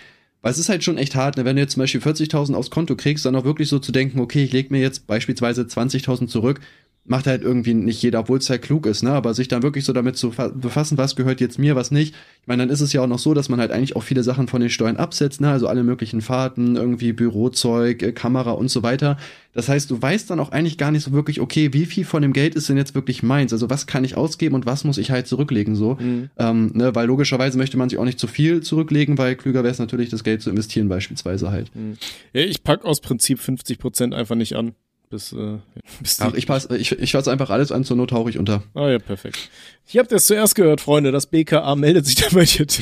Weil es ist halt schon echt hart, ne? wenn du jetzt zum Beispiel 40.000 aufs Konto kriegst, dann auch wirklich so zu denken, okay, ich lege mir jetzt beispielsweise 20.000 zurück, macht halt irgendwie nicht jeder, obwohl es halt klug ist, ne? Aber sich dann wirklich so damit zu befassen, was gehört jetzt mir, was nicht. Ich meine, dann ist es ja auch noch so, dass man halt eigentlich auch viele Sachen von den Steuern absetzt, ne? Also alle möglichen Fahrten, irgendwie Bürozeug, äh, Kamera und so weiter. Das heißt, du weißt dann auch eigentlich gar nicht so wirklich, okay, wie viel von dem Geld ist denn jetzt wirklich meins? Also was kann ich ausgeben und was muss ich halt zurücklegen so? Mhm. Ähm, ne? Weil logischerweise möchte man sich auch nicht zu viel zurücklegen, weil klüger wäre es natürlich, das Geld zu investieren beispielsweise halt. Mhm. Ja, ich pack aus Prinzip 50 Prozent einfach nicht an bis, äh, bis Ach, ich passe ich, ich fasse einfach alles an, zur Not tauche ich unter. Ah ja, perfekt. Ich habt es zuerst gehört, Freunde, das BKA meldet sich dabei jetzt.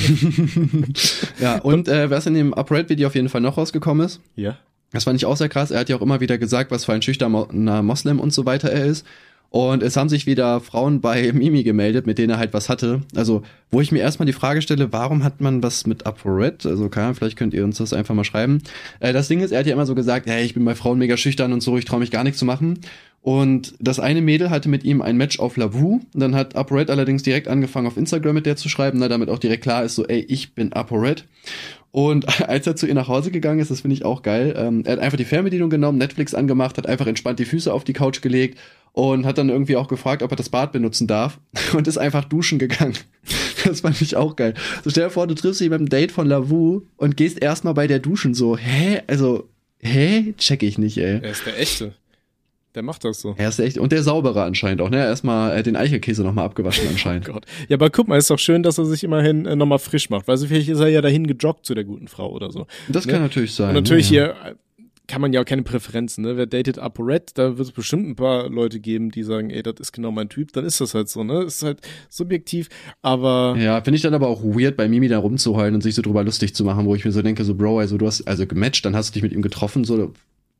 ja, und äh, was in dem Upright-Video auf jeden Fall noch rausgekommen ist. Ja. Das fand ich auch sehr krass. Er hat ja auch immer wieder gesagt, was für ein schüchterner Moslem und so weiter er ist. Und es haben sich wieder Frauen bei Mimi gemeldet, mit denen er halt was hatte. Also, wo ich mir erstmal die Frage stelle, warum hat man was mit ApoRed? Also, keine Ahnung, vielleicht könnt ihr uns das einfach mal schreiben. Äh, das Ding ist, er hat ja immer so gesagt, hey, ich bin bei Frauen mega schüchtern und so, ich traue mich gar nichts zu machen. Und das eine Mädel hatte mit ihm ein Match auf Lavu. Dann hat ApoRed allerdings direkt angefangen, auf Instagram mit der zu schreiben, na, damit auch direkt klar ist, so, ey, ich bin ApoRed. Und als er zu ihr nach Hause gegangen ist, das finde ich auch geil, ähm, er hat einfach die Fernbedienung genommen, Netflix angemacht, hat einfach entspannt die Füße auf die Couch gelegt und hat dann irgendwie auch gefragt, ob er das Bad benutzen darf und ist einfach duschen gegangen. Das fand ich auch geil. So stell dir vor, du triffst dich beim Date von Lavu und gehst erstmal bei der duschen so, hä? Also, hä? Check ich nicht, ey. Er ist der Echte. Der macht das so. Er ist echt und der saubere anscheinend auch, ne? Erstmal äh, den Eichelkäse nochmal abgewaschen anscheinend. oh Gott. Ja, aber guck mal, ist doch schön, dass er sich immerhin äh, nochmal frisch macht. Weißt du, vielleicht ist er ja dahin gejoggt zu der guten Frau oder so. Das ne? kann natürlich sein. Und natürlich ja. hier kann man ja auch keine Präferenzen, ne? Wer datet ApoRed, da wird es bestimmt ein paar Leute geben, die sagen, ey, das ist genau mein Typ, dann ist das halt so, ne? Ist halt subjektiv, aber. Ja, finde ich dann aber auch weird, bei Mimi da rumzuheulen und sich so drüber lustig zu machen, wo ich mir so denke, so, Bro, also du hast also gematcht, dann hast du dich mit ihm getroffen, so,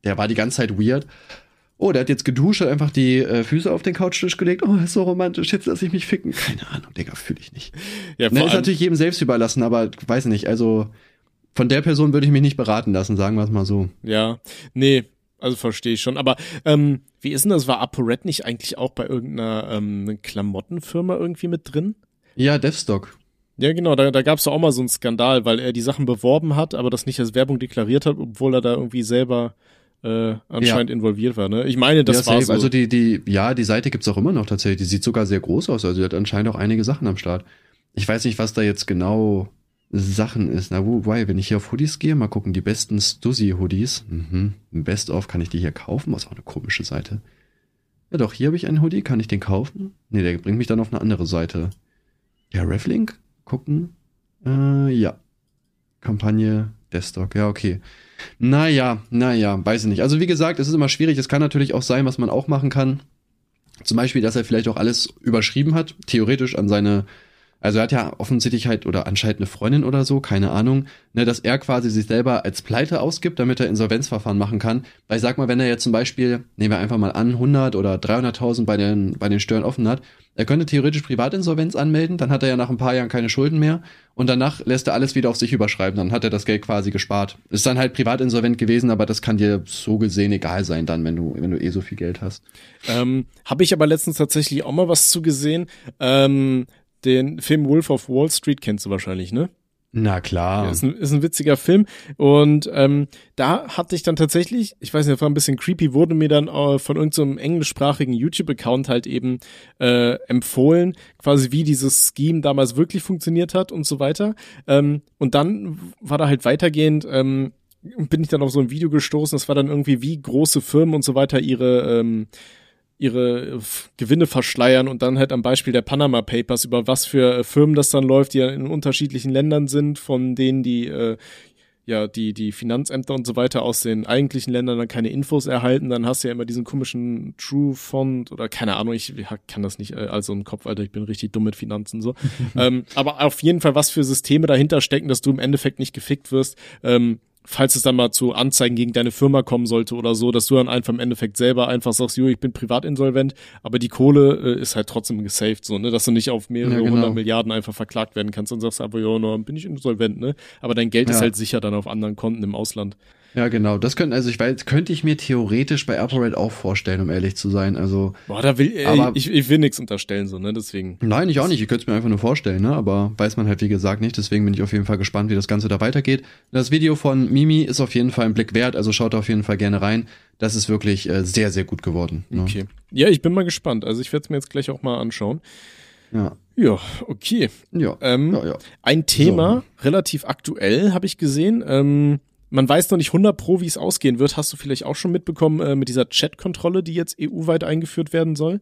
der war die ganze Zeit weird. Oh, der hat jetzt geduscht, hat einfach die äh, Füße auf den Couchtisch gelegt. Oh, ist so romantisch, jetzt lass ich mich ficken. Keine Ahnung, Digga, fühle ich nicht. Ja, ne, ist natürlich jedem selbst überlassen, aber weiß nicht, also von der Person würde ich mich nicht beraten lassen, sagen wir es mal so. Ja, nee, also verstehe ich schon. Aber ähm, wie ist denn das? War ApoRed nicht eigentlich auch bei irgendeiner ähm, Klamottenfirma irgendwie mit drin? Ja, Devstock. Ja, genau, da, da gab es auch mal so einen Skandal, weil er die Sachen beworben hat, aber das nicht als Werbung deklariert hat, obwohl er da irgendwie selber äh, anscheinend ja. involviert war. Ne? Ich meine, das ja, war so. Also die, die, ja, die Seite gibt's auch immer noch tatsächlich. Die sieht sogar sehr groß aus. Also die hat anscheinend auch einige Sachen am Start. Ich weiß nicht, was da jetzt genau Sachen ist. Na, wobei, wenn ich hier auf Hoodies gehe, mal gucken, die besten Stussy-Hoodies. Mhm. Best of, kann ich die hier kaufen? Ist auch eine komische Seite. Ja doch, hier habe ich einen Hoodie, kann ich den kaufen? Nee, der bringt mich dann auf eine andere Seite. Ja, Reflink? Gucken. Äh, ja. Kampagne Desktop, ja, okay. Naja, naja, weiß ich nicht. Also wie gesagt, es ist immer schwierig. Es kann natürlich auch sein, was man auch machen kann. Zum Beispiel, dass er vielleicht auch alles überschrieben hat, theoretisch an seine also er hat ja offensichtlich halt oder anscheinend eine Freundin oder so, keine Ahnung, ne, dass er quasi sich selber als Pleite ausgibt, damit er Insolvenzverfahren machen kann. Weil ich sag mal, wenn er jetzt zum Beispiel, nehmen wir einfach mal an, 100 oder 300.000 bei den, bei den Steuern offen hat, er könnte theoretisch Privatinsolvenz anmelden, dann hat er ja nach ein paar Jahren keine Schulden mehr und danach lässt er alles wieder auf sich überschreiben, dann hat er das Geld quasi gespart. Ist dann halt privatinsolvent gewesen, aber das kann dir so gesehen egal sein dann, wenn du, wenn du eh so viel Geld hast. Ähm, Habe ich aber letztens tatsächlich auch mal was zu gesehen. Ähm, den Film Wolf of Wall Street kennst du wahrscheinlich, ne? Na klar. Ja, ist, ein, ist ein witziger Film. Und ähm, da hatte ich dann tatsächlich, ich weiß nicht, das war ein bisschen creepy, wurde mir dann äh, von irgendeinem so englischsprachigen YouTube-Account halt eben äh, empfohlen, quasi wie dieses Scheme damals wirklich funktioniert hat und so weiter. Ähm, und dann war da halt weitergehend, ähm, bin ich dann auf so ein Video gestoßen, das war dann irgendwie, wie große Firmen und so weiter ihre ähm, ihre Gewinne verschleiern und dann halt am Beispiel der Panama Papers, über was für äh, Firmen das dann läuft, die ja in unterschiedlichen Ländern sind, von denen die äh, ja, die, die Finanzämter und so weiter aus den eigentlichen Ländern dann keine Infos erhalten, dann hast du ja immer diesen komischen True Font oder keine Ahnung, ich kann das nicht äh, also im Kopf, Alter, ich bin richtig dumm mit Finanzen so. ähm, aber auf jeden Fall, was für Systeme dahinter stecken, dass du im Endeffekt nicht gefickt wirst, ähm, falls es dann mal zu Anzeigen gegen deine Firma kommen sollte oder so, dass du dann einfach im Endeffekt selber einfach sagst, jo, ich bin privat insolvent, aber die Kohle äh, ist halt trotzdem gesaved, so, ne, dass du nicht auf mehrere ja, genau. hundert Milliarden einfach verklagt werden kannst und sagst, aber jo, no, bin ich insolvent, ne, aber dein Geld ja. ist halt sicher dann auf anderen Konten im Ausland. Ja, genau. Das könnte, also ich weiß, könnte ich mir theoretisch bei ApoRed auch vorstellen, um ehrlich zu sein. Also. Boah, da will, ey, aber, ich, ich will nichts unterstellen, so, ne, deswegen. Nein, ich auch nicht. Ich könnte es mir einfach nur vorstellen, ne, aber weiß man halt, wie gesagt, nicht. Deswegen bin ich auf jeden Fall gespannt, wie das Ganze da weitergeht. Das Video von Mimi ist auf jeden Fall ein Blick wert, also schaut auf jeden Fall gerne rein. Das ist wirklich äh, sehr, sehr gut geworden. Ne? Okay. Ja, ich bin mal gespannt. Also ich werde es mir jetzt gleich auch mal anschauen. Ja. Ja, okay. Ja. Ähm, ja, ja. Ein Thema, so. relativ aktuell, habe ich gesehen. Ähm, man weiß noch nicht 100 pro, wie es ausgehen wird. Hast du vielleicht auch schon mitbekommen äh, mit dieser Chat-Kontrolle, die jetzt EU-weit eingeführt werden soll?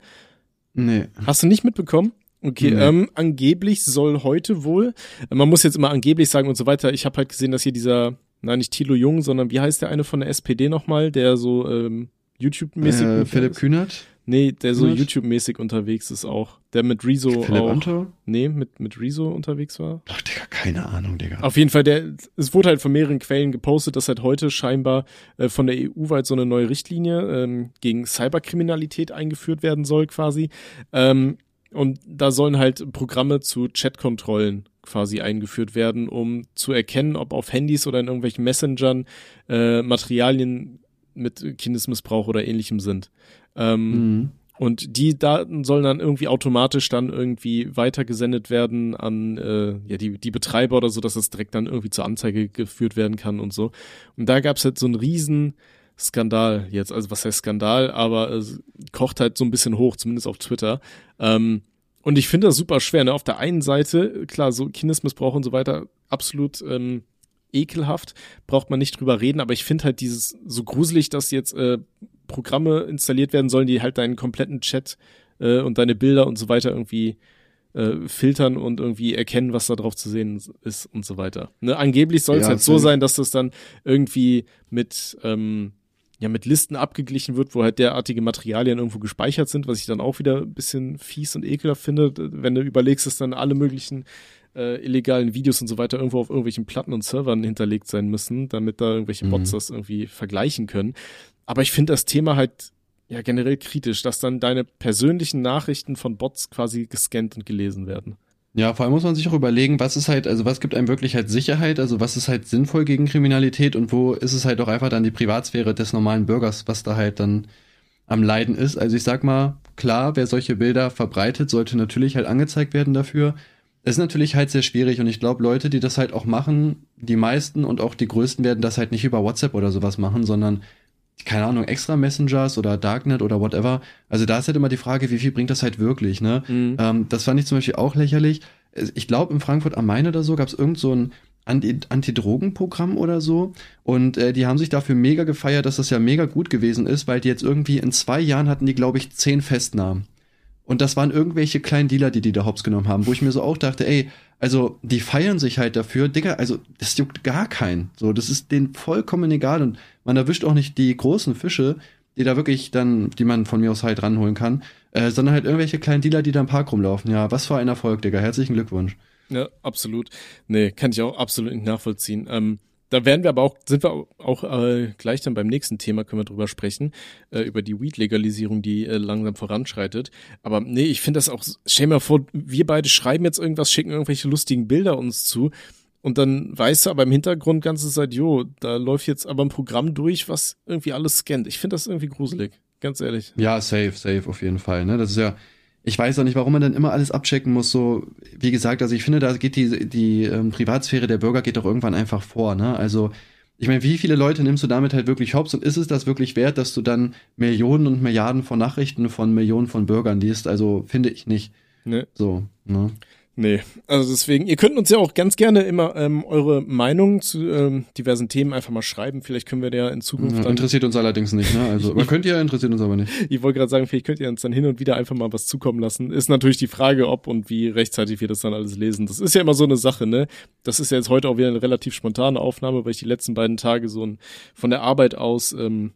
Nee. Hast du nicht mitbekommen? Okay, nee. ähm, angeblich soll heute wohl, man muss jetzt immer angeblich sagen und so weiter. Ich habe halt gesehen, dass hier dieser, nein, nicht Thilo Jung, sondern wie heißt der eine von der SPD nochmal, der so ähm, YouTube-mäßig. Äh, Philipp Kühnert? Nee, der so YouTube-mäßig unterwegs ist auch. Der mit Rezo Philipp auch. Anto? Nee, mit, mit Rezo unterwegs war. Ach, Digga, keine Ahnung, Digga. Auf jeden Fall, der, es wurde halt von mehreren Quellen gepostet, dass halt heute scheinbar äh, von der EU weit so eine neue Richtlinie ähm, gegen Cyberkriminalität eingeführt werden soll, quasi. Ähm, und da sollen halt Programme zu Chatkontrollen quasi eingeführt werden, um zu erkennen, ob auf Handys oder in irgendwelchen Messengern äh, Materialien mit Kindesmissbrauch oder ähnlichem sind. Ähm, mhm. Und die Daten sollen dann irgendwie automatisch dann irgendwie weitergesendet werden an äh, ja, die, die Betreiber oder so, dass das direkt dann irgendwie zur Anzeige geführt werden kann und so. Und da gab's halt so einen riesen Skandal jetzt. Also was heißt Skandal, aber es kocht halt so ein bisschen hoch, zumindest auf Twitter. Ähm, und ich finde das super schwer. Ne? Auf der einen Seite, klar, so Kindesmissbrauch und so weiter, absolut ähm, ekelhaft, braucht man nicht drüber reden, aber ich finde halt dieses so gruselig, dass jetzt äh, Programme installiert werden sollen, die halt deinen kompletten Chat äh, und deine Bilder und so weiter irgendwie äh, filtern und irgendwie erkennen, was da drauf zu sehen ist und so weiter. Ne? Angeblich soll es ja, halt so sein, dass das dann irgendwie mit ähm, ja mit Listen abgeglichen wird, wo halt derartige Materialien irgendwo gespeichert sind, was ich dann auch wieder ein bisschen fies und ekelhaft finde, wenn du überlegst, dass dann alle möglichen äh, illegalen Videos und so weiter irgendwo auf irgendwelchen Platten und Servern hinterlegt sein müssen, damit da irgendwelche Bots mhm. das irgendwie vergleichen können. Aber ich finde das Thema halt ja generell kritisch, dass dann deine persönlichen Nachrichten von Bots quasi gescannt und gelesen werden. Ja, vor allem muss man sich auch überlegen, was ist halt, also was gibt einem wirklich halt Sicherheit, also was ist halt sinnvoll gegen Kriminalität und wo ist es halt auch einfach dann die Privatsphäre des normalen Bürgers, was da halt dann am Leiden ist. Also ich sag mal, klar, wer solche Bilder verbreitet, sollte natürlich halt angezeigt werden dafür ist natürlich halt sehr schwierig und ich glaube, Leute, die das halt auch machen, die meisten und auch die größten werden das halt nicht über WhatsApp oder sowas machen, sondern keine Ahnung, extra Messengers oder Darknet oder whatever. Also da ist halt immer die Frage, wie viel bringt das halt wirklich, ne? Mhm. Ähm, das fand ich zum Beispiel auch lächerlich. Ich glaube, in Frankfurt am Main oder so gab es irgend so ein Anti-Drogen-Programm oder so. Und äh, die haben sich dafür mega gefeiert, dass das ja mega gut gewesen ist, weil die jetzt irgendwie in zwei Jahren hatten die, glaube ich, zehn Festnahmen. Und das waren irgendwelche kleinen Dealer, die die da hops genommen haben, wo ich mir so auch dachte, ey, also die feiern sich halt dafür, Digga, also das juckt gar keinen. So, das ist denen vollkommen egal und man erwischt auch nicht die großen Fische, die da wirklich dann, die man von mir aus halt ranholen kann, äh, sondern halt irgendwelche kleinen Dealer, die da im Park rumlaufen. Ja, was für ein Erfolg, Digga. Herzlichen Glückwunsch. Ja, absolut. Nee, kann ich auch absolut nicht nachvollziehen. Ähm, da werden wir aber auch, sind wir auch äh, gleich dann beim nächsten Thema, können wir drüber sprechen, äh, über die Weed-Legalisierung, die äh, langsam voranschreitet. Aber nee, ich finde das auch, stell mal vor, wir beide schreiben jetzt irgendwas, schicken irgendwelche lustigen Bilder uns zu und dann weißt du aber im Hintergrund ganze Zeit, jo, da läuft jetzt aber ein Programm durch, was irgendwie alles scannt. Ich finde das irgendwie gruselig, ganz ehrlich. Ja, safe, safe auf jeden Fall. Ne? Das ist ja, ich weiß auch nicht, warum man dann immer alles abchecken muss. So, wie gesagt, also ich finde, da geht die, die ähm, Privatsphäre der Bürger geht doch irgendwann einfach vor, ne? Also, ich meine, wie viele Leute nimmst du damit halt wirklich hops und ist es das wirklich wert, dass du dann Millionen und Milliarden von Nachrichten von Millionen von Bürgern liest? Also, finde ich nicht. Ne? So, ne? Nee, also deswegen, ihr könnt uns ja auch ganz gerne immer ähm, eure Meinung zu ähm, diversen Themen einfach mal schreiben. Vielleicht können wir der in Zukunft Ja, dann. interessiert uns allerdings nicht, ne? Also, man könnte ja, interessiert uns aber nicht. Ich wollte gerade sagen, vielleicht könnt ihr uns dann hin und wieder einfach mal was zukommen lassen. Ist natürlich die Frage, ob und wie rechtzeitig wir das dann alles lesen. Das ist ja immer so eine Sache, ne? Das ist ja jetzt heute auch wieder eine relativ spontane Aufnahme, weil ich die letzten beiden Tage so ein von der Arbeit aus ähm,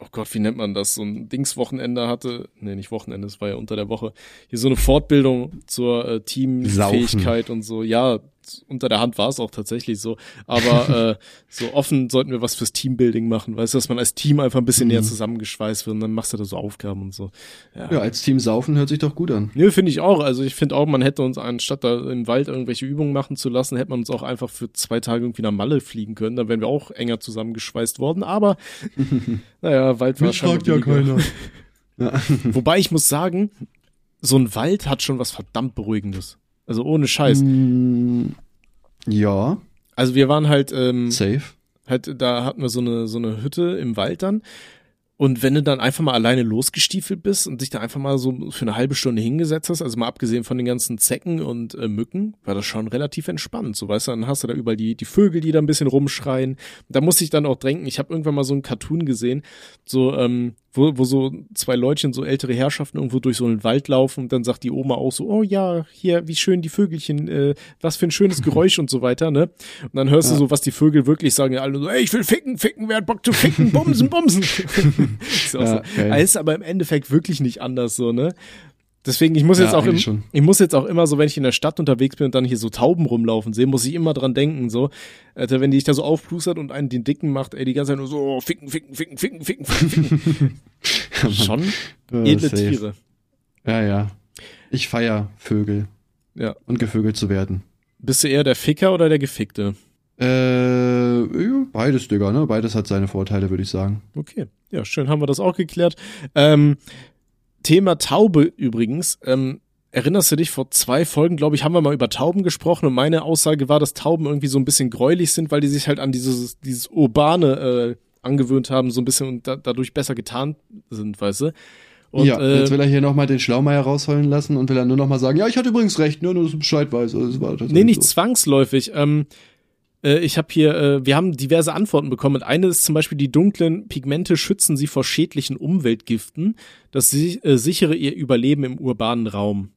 oh Gott, wie nennt man das, so ein Dingswochenende hatte, nee, nicht Wochenende, es war ja unter der Woche, hier so eine Fortbildung zur äh, Teamfähigkeit und so, ja, unter der Hand war es auch tatsächlich so, aber äh, so offen sollten wir was fürs Teambuilding machen, weißt du, dass man als Team einfach ein bisschen Mhm. näher zusammengeschweißt wird und dann machst du da so Aufgaben und so. Ja, Ja, als Team saufen hört sich doch gut an. Nö, finde ich auch. Also ich finde auch, man hätte uns anstatt da im Wald irgendwelche Übungen machen zu lassen, hätte man uns auch einfach für zwei Tage irgendwie nach Malle fliegen können. Dann wären wir auch enger zusammengeschweißt worden. Aber naja, Wald war Mich fragt ja keiner. Ja. Wobei ich muss sagen, so ein Wald hat schon was verdammt Beruhigendes. Also ohne Scheiß. Mm, Ja, Also wir waren halt, ähm, safe. halt, da hatten wir so eine, so eine Hütte im Wald dann. Und wenn du dann einfach mal alleine losgestiefelt bist und dich da einfach mal so für eine halbe Stunde hingesetzt hast, also mal abgesehen von den ganzen Zecken und äh, Mücken, war das schon relativ entspannt. So weißt du, dann hast du da überall die, die Vögel, die da ein bisschen rumschreien. Da muss ich dann auch denken, ich habe irgendwann mal so einen Cartoon gesehen, so, ähm, wo, wo so zwei Leutchen, so ältere Herrschaften irgendwo durch so einen Wald laufen und dann sagt die Oma auch so, oh ja, hier, wie schön die Vögelchen, äh, was für ein schönes Geräusch und so weiter, ne? Und dann hörst du Ja. so, was die Vögel wirklich sagen, ja alle so, ey, ich will ficken, ficken, wer hat Bock zu ficken, bumsen, bumsen. ist, Ja, so. ist aber im Endeffekt wirklich nicht anders so, ne? Deswegen, ich muss Ja, jetzt auch im, schon. ich muss jetzt auch immer so, wenn ich in der Stadt unterwegs bin und dann hier so Tauben rumlaufen sehe, muss ich immer dran denken, so, Alter, wenn die sich da so aufplustert und einen den Dicken macht, ey, die ganze Zeit nur so, oh, ficken, ficken, ficken, ficken, ficken, ficken. Schon Ja, edle safe. Tiere. Ja, ja. Ich feier Vögel Ja. und gevögelt zu werden. Bist du eher der Ficker oder der Gefickte? Äh, ja, beides, Digga, ne? Beides hat seine Vorteile, würde ich sagen. Okay, ja, schön, haben wir das auch geklärt. Ähm, Thema Taube übrigens. Ähm, erinnerst du dich, vor zwei Folgen, glaube ich, haben wir mal über Tauben gesprochen und meine Aussage war, dass Tauben irgendwie so ein bisschen gräulich sind, weil die sich halt an dieses, dieses Urbane äh, angewöhnt haben, so ein bisschen und da, dadurch besser getarnt sind, weißt du? Und, ja, äh, jetzt will er hier nochmal den Schlaumeier rausheulen lassen und will dann nur nochmal sagen, ja, ich hatte übrigens recht, ne, nur dass du Bescheid weißt. Also, das war Nee, tatsächlich nicht so. zwangsläufig. Ähm, äh, ich habe hier, äh, wir haben diverse Antworten bekommen. Und eine ist zum Beispiel, die dunklen Pigmente schützen sie vor schädlichen Umweltgiften. Das si äh, sichere ihr Überleben im urbanen Raum.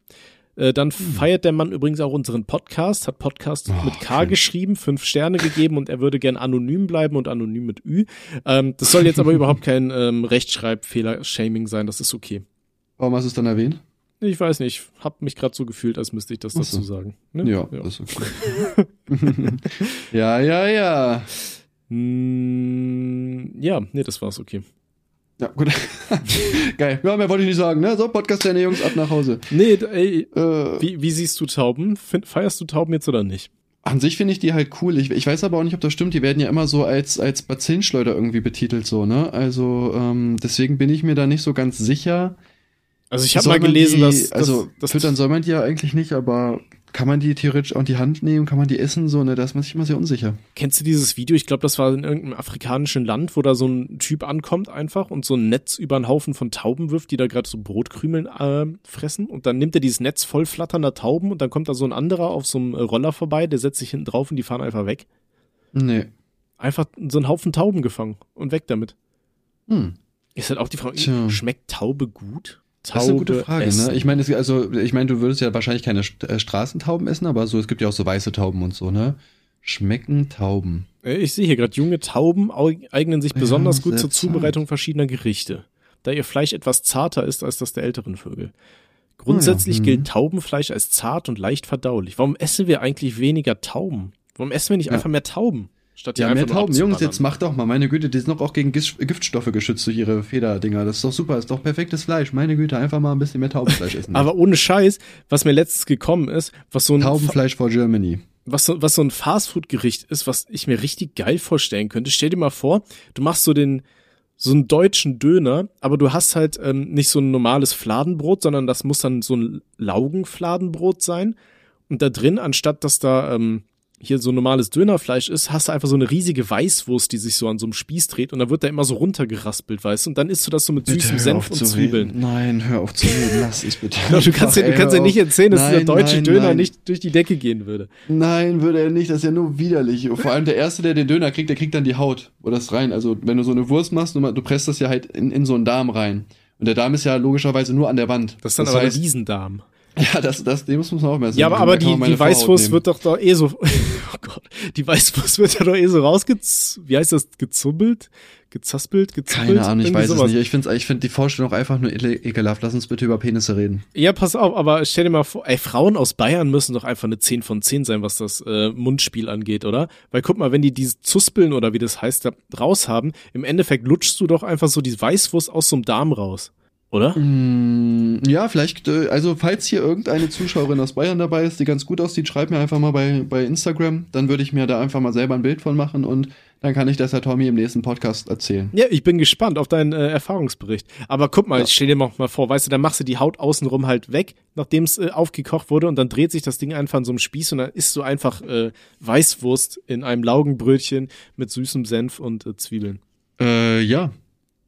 Äh, dann feiert der Mann übrigens auch unseren Podcast, hat Podcast Oh, mit K schön. geschrieben, fünf Sterne gegeben und er würde gern anonym bleiben und anonym mit Ü. Ähm, das soll jetzt aber überhaupt kein ähm, Rechtschreibfehler-Shaming sein, das ist okay. Warum hast du es dann erwähnt? Ich weiß nicht, ich habe mich gerade so gefühlt, als müsste ich das so. dazu sagen. Ne? Ja, das ist okay. ja, ja, ja. Mm, ja, nee, das war's, okay. Ja, gut. Geil. Ja, mehr wollte ich nicht sagen, ne? So, Podcast deine Jungs, ab nach Hause. Nee, ey, Äh, wie, wie siehst du Tauben? Feierst du Tauben jetzt oder nicht? An sich finde ich die halt cool. Ich, ich weiß aber auch nicht, ob das stimmt. Die werden ja immer so als, als Bazillenschleuder irgendwie betitelt, so, ne? Also, ähm, deswegen bin ich mir da nicht so ganz sicher. Also ich habe mal gelesen, die, dass, dass Also, dass, füttern soll man die ja eigentlich nicht, aber kann man die theoretisch auch in die Hand nehmen? Kann man die essen? So, ne? Da ist man sich immer sehr unsicher. Kennst du dieses Video? Ich glaube, das war in irgendeinem afrikanischen Land, wo da so ein Typ ankommt einfach und so ein Netz über einen Haufen von Tauben wirft, die da gerade so Brotkrümeln äh, fressen. Und dann nimmt er dieses Netz voll flatternder Tauben und dann kommt da so ein anderer auf so einem äh, Roller vorbei, der setzt sich hinten drauf und die fahren einfach weg. Nee. Einfach so einen Haufen Tauben gefangen und weg damit. Hm. Ist halt auch die Frage, Tja. schmeckt Taube gut? Taube Das ist eine gute Frage, essen. ne? Ich meine, also, ich meine, du würdest ja wahrscheinlich keine äh, Straßentauben essen, aber so, es gibt ja auch so weiße Tauben und so, ne? Schmecken Tauben. Äh, Ich sehe hier gerade, junge Tauben au- eignen sich Ja, besonders gut sehr zur. Zubereitung verschiedener Gerichte, da ihr Fleisch etwas zarter ist als das der älteren Vögel. Grundsätzlich Ah ja, mhm. gilt Taubenfleisch als zart und leicht verdaulich. Warum essen wir eigentlich weniger Tauben? Warum essen wir nicht Ja. einfach mehr Tauben? Statt Ja, mehr Tauben. Jungs, jetzt mach doch mal. Meine Güte, die sind doch auch gegen Giftstoffe geschützt durch ihre Federdinger. Das ist doch super. Das ist doch perfektes Fleisch. Meine Güte, einfach mal ein bisschen mehr Taubenfleisch essen. Aber ohne Scheiß, was mir letztens gekommen ist, was so ein Taubenfleisch for Germany. was so, was so ein Fastfood-Gericht ist, was ich mir richtig geil vorstellen könnte. Stell dir mal vor, du machst so den, so einen deutschen Döner, aber du hast halt ähm, nicht so ein normales Fladenbrot, sondern das muss dann so ein Laugenfladenbrot sein. Und da drin, anstatt dass da ähm, hier so normales Dönerfleisch ist, hast du einfach so eine riesige Weißwurst, die sich so an so einem Spieß dreht und dann wird da immer so runtergeraspelt, weißt du? Und dann isst du das so mit Bitte süßem Senf und Zwiebeln. Reden. Nein, hör auf zu reden. Lass es bitte. du kannst ja, du kannst hör nicht erzählen, dass Nein, dieser deutsche nein, Döner nein. nicht durch die Decke gehen würde. Nein, würde er nicht. Das ist ja nur widerlich. Vor allem der Erste, der den Döner kriegt, der kriegt dann die Haut oder das rein. Also wenn du so eine Wurst machst, du, presst das ja halt in, in so einen Darm rein. Und der Darm ist ja logischerweise nur an der Wand. Das ist dann aber heißt, ein Riesendarm. Ja, das, das, dem muss man auch mehr Ja, aber, aber die, die Weißwurst wird doch da eh so, oh Gott, die Weißwurst wird ja doch eh so rausgez, wie heißt das, gezubbelt, gezaspelt, gezubbelt? Keine Ahnung, ich weiß sowas. es nicht. Ich finde ich find die Vorstellung einfach nur ekelhaft. Lass uns bitte über Penisse reden. Ja, pass auf, aber stell dir mal vor, ey, Frauen aus Bayern müssen doch einfach eine 10 von 10 sein, was das äh, Mundspiel angeht, oder? Weil guck mal, wenn die diese Zuspeln oder wie das heißt, da raus haben, im Endeffekt lutschst du doch einfach so die Weißwurst aus so einem Darm raus, oder? Mm, Ja, vielleicht, äh, also falls hier irgendeine Zuschauerin aus Bayern dabei ist, die ganz gut aussieht, schreib mir einfach mal bei, bei Instagram. Dann würde ich mir da einfach mal selber ein Bild von machen und dann kann ich das Herr Tommy im nächsten Podcast erzählen. Ja, ich bin gespannt auf deinen äh, Erfahrungsbericht. Aber guck mal, Ja. ich stell dir mal mal vor, weißt du, dann machst du die Haut außenrum halt weg, nachdem es äh, aufgekocht wurde und dann dreht sich das Ding einfach an so einem Spieß und dann isst du einfach äh, Weißwurst in einem Laugenbrötchen mit süßem Senf und äh, Zwiebeln. Äh, ja.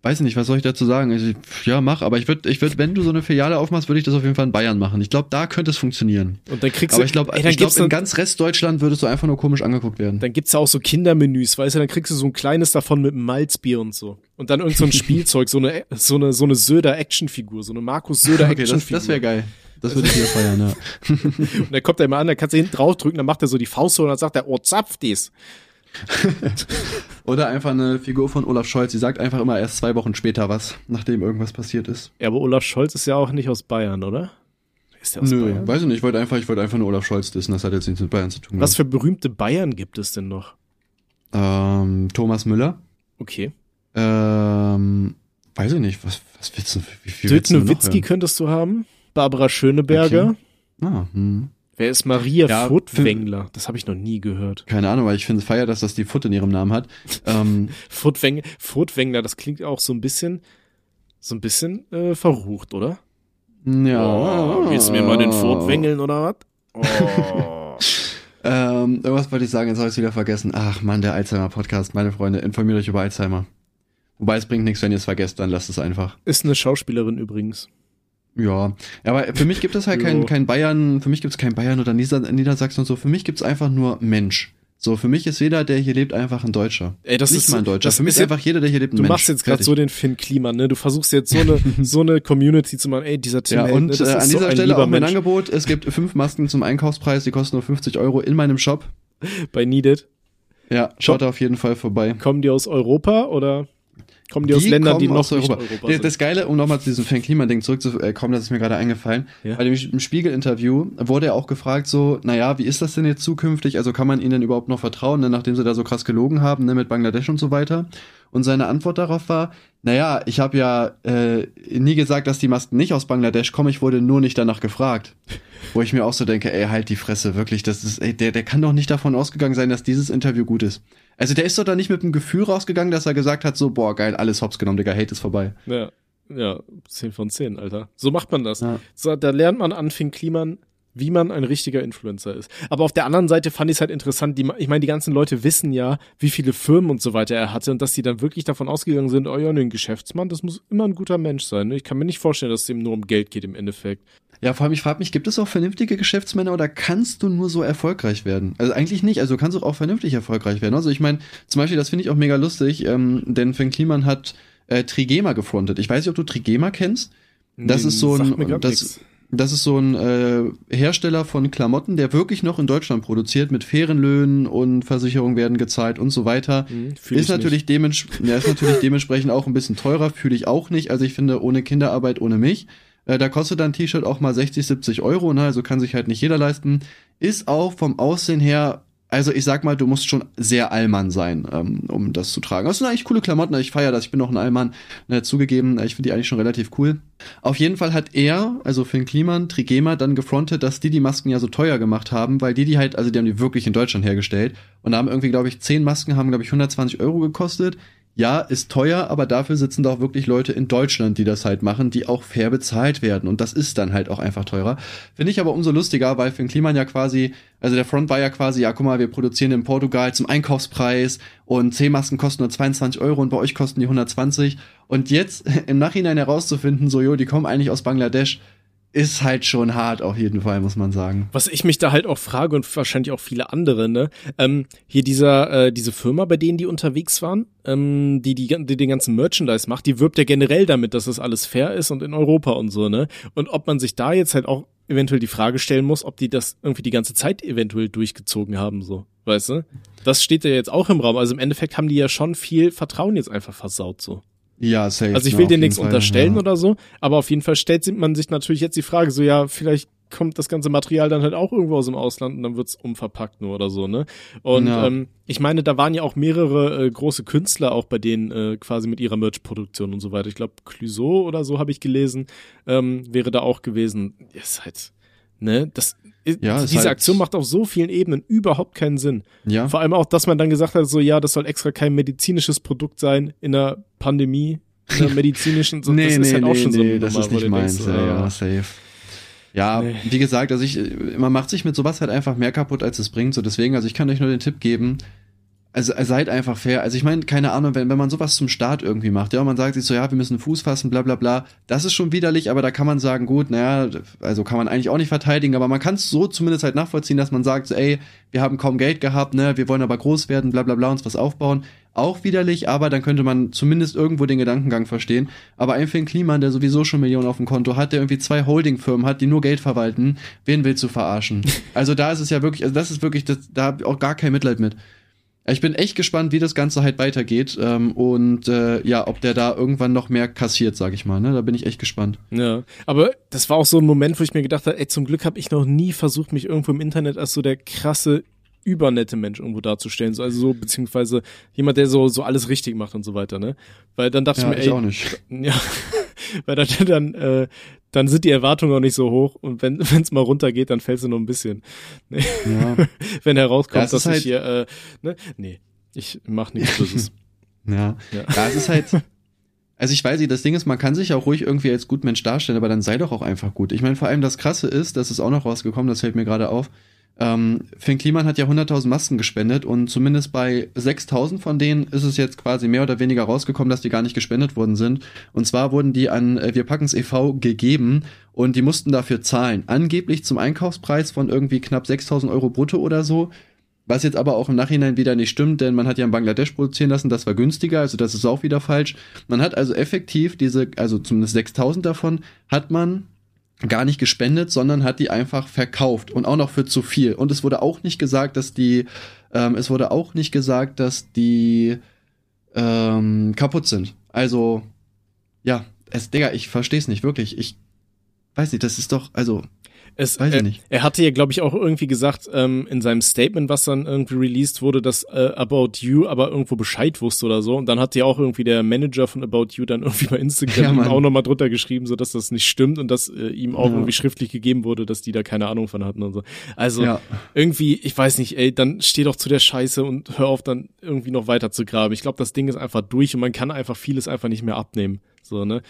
Weiß nicht, was soll ich dazu sagen? Also, ja, mach, aber ich würde, ich würd, wenn du so eine Filiale aufmachst, würde ich das auf jeden Fall in Bayern machen. Ich glaube, da könnte es funktionieren. Und dann kriegst Aber du, ich glaube, ich glaub, in ganz Restdeutschland würdest du einfach nur komisch angeguckt werden. dann gibt's ja auch so Kindermenüs, weißt du, dann kriegst du so ein kleines davon mit Malzbier und so. Und dann irgend so ein Spielzeug, so eine, so eine, so eine Söder-Actionfigur, so eine Markus Okay, das, Söder-Actionfigur. das wäre geil. Das würde ich wieder feiern, ja. Und dann kommt er immer an, dann kannst du hinten draufdrücken, dann macht er so die Faust so und dann sagt er, oh, zapf dies. Oder einfach eine Figur von Olaf Scholz, die sagt einfach immer erst zwei Wochen später was, nachdem irgendwas passiert ist. Ja, aber Olaf Scholz ist ja auch nicht aus Bayern, oder? Ist der aus Nö, Bayern? weiß ich nicht, ich wollte einfach, ich wollte einfach nur Olaf Scholz dissen, das hat jetzt nichts mit Bayern zu tun. Was für berühmte Bayern gibt es denn noch? ähm, Thomas Müller. Okay. Ähm, weiß ich nicht, was, was willst du, wie viel Dirk Nowitzki könntest du haben. Barbara Schöneberger. Okay. Ah, hm. Wer ist Maria Ja, Furtwängler? Das habe ich noch nie gehört. Keine Ahnung, weil ich finde es feier, dass das die Foot in ihrem Namen hat. ähm, Furtwäng Furtwängler, das klingt auch so ein bisschen, so ein bisschen äh, verrucht, oder? ja. Oh, willst du mir mal den Furtwängeln oder was? Oh. Ähm, irgendwas wollte ich sagen, jetzt habe ich es wieder vergessen. Ach man, der Alzheimer-Podcast, meine Freunde, informiert euch über Alzheimer. Wobei es bringt nichts, wenn ihr es vergesst, dann lasst es einfach. ist eine Schauspielerin übrigens. Ja, aber für mich gibt es halt kein, kein Bayern, für mich gibt es kein Bayern oder Nieder Niedersachsen und so, für mich gibt es einfach nur Mensch. So, für mich ist jeder, der hier lebt, einfach ein Deutscher. Ey, das Nicht ist mal ein Deutscher. das Für mich ist einfach jeder, der hier lebt, ein Du Mensch. machst jetzt gerade so den Finn Kliman, ne? Du versuchst jetzt so eine so eine Community zu machen. Ey, dieser Tim Ja, Held, und ne? äh, an so dieser ein Stelle auch mein Mensch. Angebot. Es gibt fünf Masken zum Einkaufspreis, die kosten nur 50 Euro in meinem Shop. bei Needed. Ja, schaut da auf jeden Fall vorbei. Kommen die aus Europa oder kommen die, aus Die Ländern, die noch aus nicht Europa. Sind? das Geile, um nochmal zu diesem Fan-Klima-Ding zurückzukommen, das ist mir gerade eingefallen. Ja. Bei dem Spiegel-Interview wurde er auch gefragt, so, naja, wie ist das denn jetzt zukünftig? Also kann man ihnen denn überhaupt noch vertrauen, ne, nachdem sie da so krass gelogen haben, ne, mit Bangladesch und so weiter? Und seine Antwort darauf war, naja, ich habe ja äh, nie gesagt, dass die Masken nicht aus Bangladesch kommen, ich wurde nur nicht danach gefragt. Wo ich mir auch so denke, ey, halt die Fresse, wirklich, das ist, ey, der, der kann doch nicht davon ausgegangen sein, dass dieses Interview gut ist. Also der ist doch da nicht mit dem Gefühl rausgegangen, dass er gesagt hat, so, boah, geil, alles hops genommen, Digga, Hate ist vorbei. Ja, ja, 10 von 10, Alter. So macht man das. Ja. So, da lernt man an Finn Kliman, wie man ein richtiger Influencer ist. Aber auf der anderen Seite fand ich es halt interessant, die, ich meine, die ganzen Leute wissen ja, wie viele Firmen und so weiter er hatte und dass die dann wirklich davon ausgegangen sind, oh ja, ne, ein Geschäftsmann, das muss immer ein guter Mensch sein. Ne? Ich kann mir nicht vorstellen, dass es ihm nur um Geld geht im Endeffekt. Ja, vor allem, ich frage mich, gibt es auch vernünftige Geschäftsmänner oder kannst du nur so erfolgreich werden? Also eigentlich nicht, also du kannst auch vernünftig erfolgreich werden. Also ich meine, zum Beispiel, das finde ich auch mega lustig, ähm, denn Finn Kliman hat äh, Trigema gefrontet. Ich weiß nicht, ob du Trigema kennst. Das Nee, ist so ein, das, nix. Das ist so ein äh, Hersteller von Klamotten, der wirklich noch in Deutschland produziert, mit fairen Löhnen und Versicherungen werden gezahlt und so weiter. Hm, fühl Ist ich natürlich, ja, ist natürlich dementsprechend auch ein bisschen teurer, fühle ich auch nicht. Also ich finde, ohne Kinderarbeit, ohne mich. Äh, da kostet dann ein T-Shirt auch mal 60, 70 Euro, ne? also kann sich halt nicht jeder leisten. Ist auch vom Aussehen her, also ich sag mal, du musst schon sehr Allmann sein, ähm, um das zu tragen. Das sind eigentlich coole Klamotten, ich feiere das, ich bin auch ein Allmann, ne, zugegeben, ich finde die eigentlich schon relativ cool. Auf jeden Fall hat er, also Finn Kliman, Trigema, dann gefrontet, dass die die Masken ja so teuer gemacht haben, weil die die halt, also die haben die wirklich in Deutschland hergestellt und haben irgendwie, glaube ich, 10 Masken haben, glaube ich, 120 Euro gekostet. Ja, ist teuer, aber dafür sitzen da auch wirklich Leute in Deutschland, die das halt machen, die auch fair bezahlt werden. Und das ist dann halt auch einfach teurer. Finde ich aber umso lustiger, weil Finn Kliman ja quasi, also der Front war ja quasi, ja, guck mal, wir produzieren in Portugal zum Einkaufspreis und C-Masken kosten nur 22 Euro und bei euch kosten die 120. Und jetzt im Nachhinein herauszufinden, so, jo, die kommen eigentlich aus Bangladesch, ist halt schon hart auf jeden Fall, muss man sagen. Was ich mich da halt auch frage und wahrscheinlich auch viele andere, ne? Ähm, hier dieser, äh, diese Firma, bei denen die unterwegs waren, ähm, die, die, die den ganzen Merchandise macht, die wirbt ja generell damit, dass das alles fair ist und in Europa und so, ne? Und ob man sich da jetzt halt auch eventuell die Frage stellen muss, ob die das irgendwie die ganze Zeit eventuell durchgezogen haben, so. Weißt du? Das steht ja jetzt auch im Raum. Also im Endeffekt haben die ja schon viel Vertrauen jetzt einfach versaut, so. Ja, safe. Also ich will dir nichts Fall, unterstellen ja. oder so, aber auf jeden Fall stellt man sich natürlich jetzt die Frage, so ja, vielleicht kommt das ganze Material dann halt auch irgendwo aus dem Ausland und dann wird's umverpackt nur oder so, ne? Und Ja. ähm, ich meine, da waren ja auch mehrere äh, große Künstler auch bei denen äh, quasi mit ihrer Merch-Produktion und so weiter. Ich glaube, Clouseau oder so habe ich gelesen, ähm, wäre da auch gewesen. Ist halt, ne? Das, Ja, diese halt- Aktion macht auf so vielen Ebenen überhaupt keinen Sinn. Ja. Vor allem auch, dass man dann gesagt hat, so ja, das soll extra kein medizinisches Produkt sein in der Pandemie, in der medizinischen, so, das ist halt auch schon so eine das Nummer, ist nicht meins. denkst, ja, ah. ja, safe. Ja, Nee. wie gesagt, also ich, man macht sich mit sowas halt einfach mehr kaputt, als es bringt. So deswegen, also ich kann euch nur den Tipp geben, also seid einfach fair. Also ich meine, keine Ahnung, wenn, wenn man sowas zum Start irgendwie macht, ja, und man sagt sich so, ja, wir müssen Fuß fassen, bla bla bla, das ist schon widerlich, aber da kann man sagen, gut, naja, also kann man eigentlich auch nicht verteidigen, aber man kann es so zumindest halt nachvollziehen, dass man sagt, so, ey, wir haben kaum Geld gehabt, ne, wir wollen aber groß werden, bla bla bla, uns was aufbauen. Auch widerlich, aber dann könnte man zumindest irgendwo den Gedankengang verstehen. Aber ein Finn Kliman, der sowieso schon Millionen auf dem Konto hat, der irgendwie zwei Holdingfirmen hat, die nur Geld verwalten, wen willst du verarschen? Also da ist es ja wirklich, also das ist wirklich, das, da hab ich auch gar kein Mitleid mit. Ich bin echt gespannt, wie das Ganze halt weitergeht ähm, und äh, ja, ob der da irgendwann noch mehr kassiert, sag ich mal. Ne? Da bin ich echt gespannt. Ja, aber das war auch so ein Moment, wo ich mir gedacht habe, ey, zum Glück habe ich noch nie versucht, mich irgendwo im Internet als so der krasse übernette Mensch irgendwo darzustellen, so, also so beziehungsweise jemand, der so so alles richtig macht und so weiter, ne? Weil dann dachte Ja, ich mir, ich ey, auch nicht. ja, weil dann dann äh, dann sind die Erwartungen auch nicht so hoch und wenn wenn's mal runtergeht, dann fällt sie nur ein bisschen. Nee. Ja, wenn herauskommt, Ja, es dass ist ich halt- hier, äh, ne, nee, ich mach nichts Böses. ja. Ja. Ja, es ist halt. Also ich weiß nicht, das Ding ist, man kann sich auch ruhig irgendwie als gut Mensch darstellen, aber dann sei doch auch einfach gut. Ich meine, vor allem das Krasse ist, das ist auch noch rausgekommen, das fällt mir gerade auf. Ähm, Finn Kliman hat ja 100.000 Masken gespendet und zumindest bei 6.000 von denen ist es jetzt quasi mehr oder weniger rausgekommen, dass die gar nicht gespendet worden sind. Und zwar wurden die an äh, Wir packen's e.V. gegeben und die mussten dafür zahlen. Angeblich zum Einkaufspreis von irgendwie knapp 6.000 Euro brutto oder so. Was jetzt aber auch im Nachhinein wieder nicht stimmt, denn man hat ja in Bangladesch produzieren lassen, das war günstiger, also das ist auch wieder falsch. Man hat also effektiv diese, also zumindest 6000 davon, hat man gar nicht gespendet, sondern hat die einfach verkauft und auch noch für zu viel. Und es wurde auch nicht gesagt, dass die, ähm, es wurde auch nicht gesagt, dass die ähm, kaputt sind. Also, ja, es, Digga, ich versteh's nicht, wirklich. Ich weiß nicht, das ist doch, also, Es, Weiß ich er, nicht. er hatte ja, glaube ich, auch irgendwie gesagt ähm, in seinem Statement, was dann irgendwie released wurde, dass äh, About You aber irgendwo Bescheid wusste oder so. Und dann hat ja auch irgendwie der Manager von About You dann irgendwie bei Ja, Instagram Mann. auch nochmal drunter geschrieben, so dass das nicht stimmt und dass äh, ihm auch Ja. irgendwie schriftlich gegeben wurde, dass die da keine Ahnung von hatten und so. Also ja. irgendwie, ich weiß nicht, ey, dann steh doch zu der Scheiße und hör auf dann irgendwie noch weiter zu graben. Ich glaube, das Ding ist einfach durch und man kann einfach vieles einfach nicht mehr abnehmen. So, ne?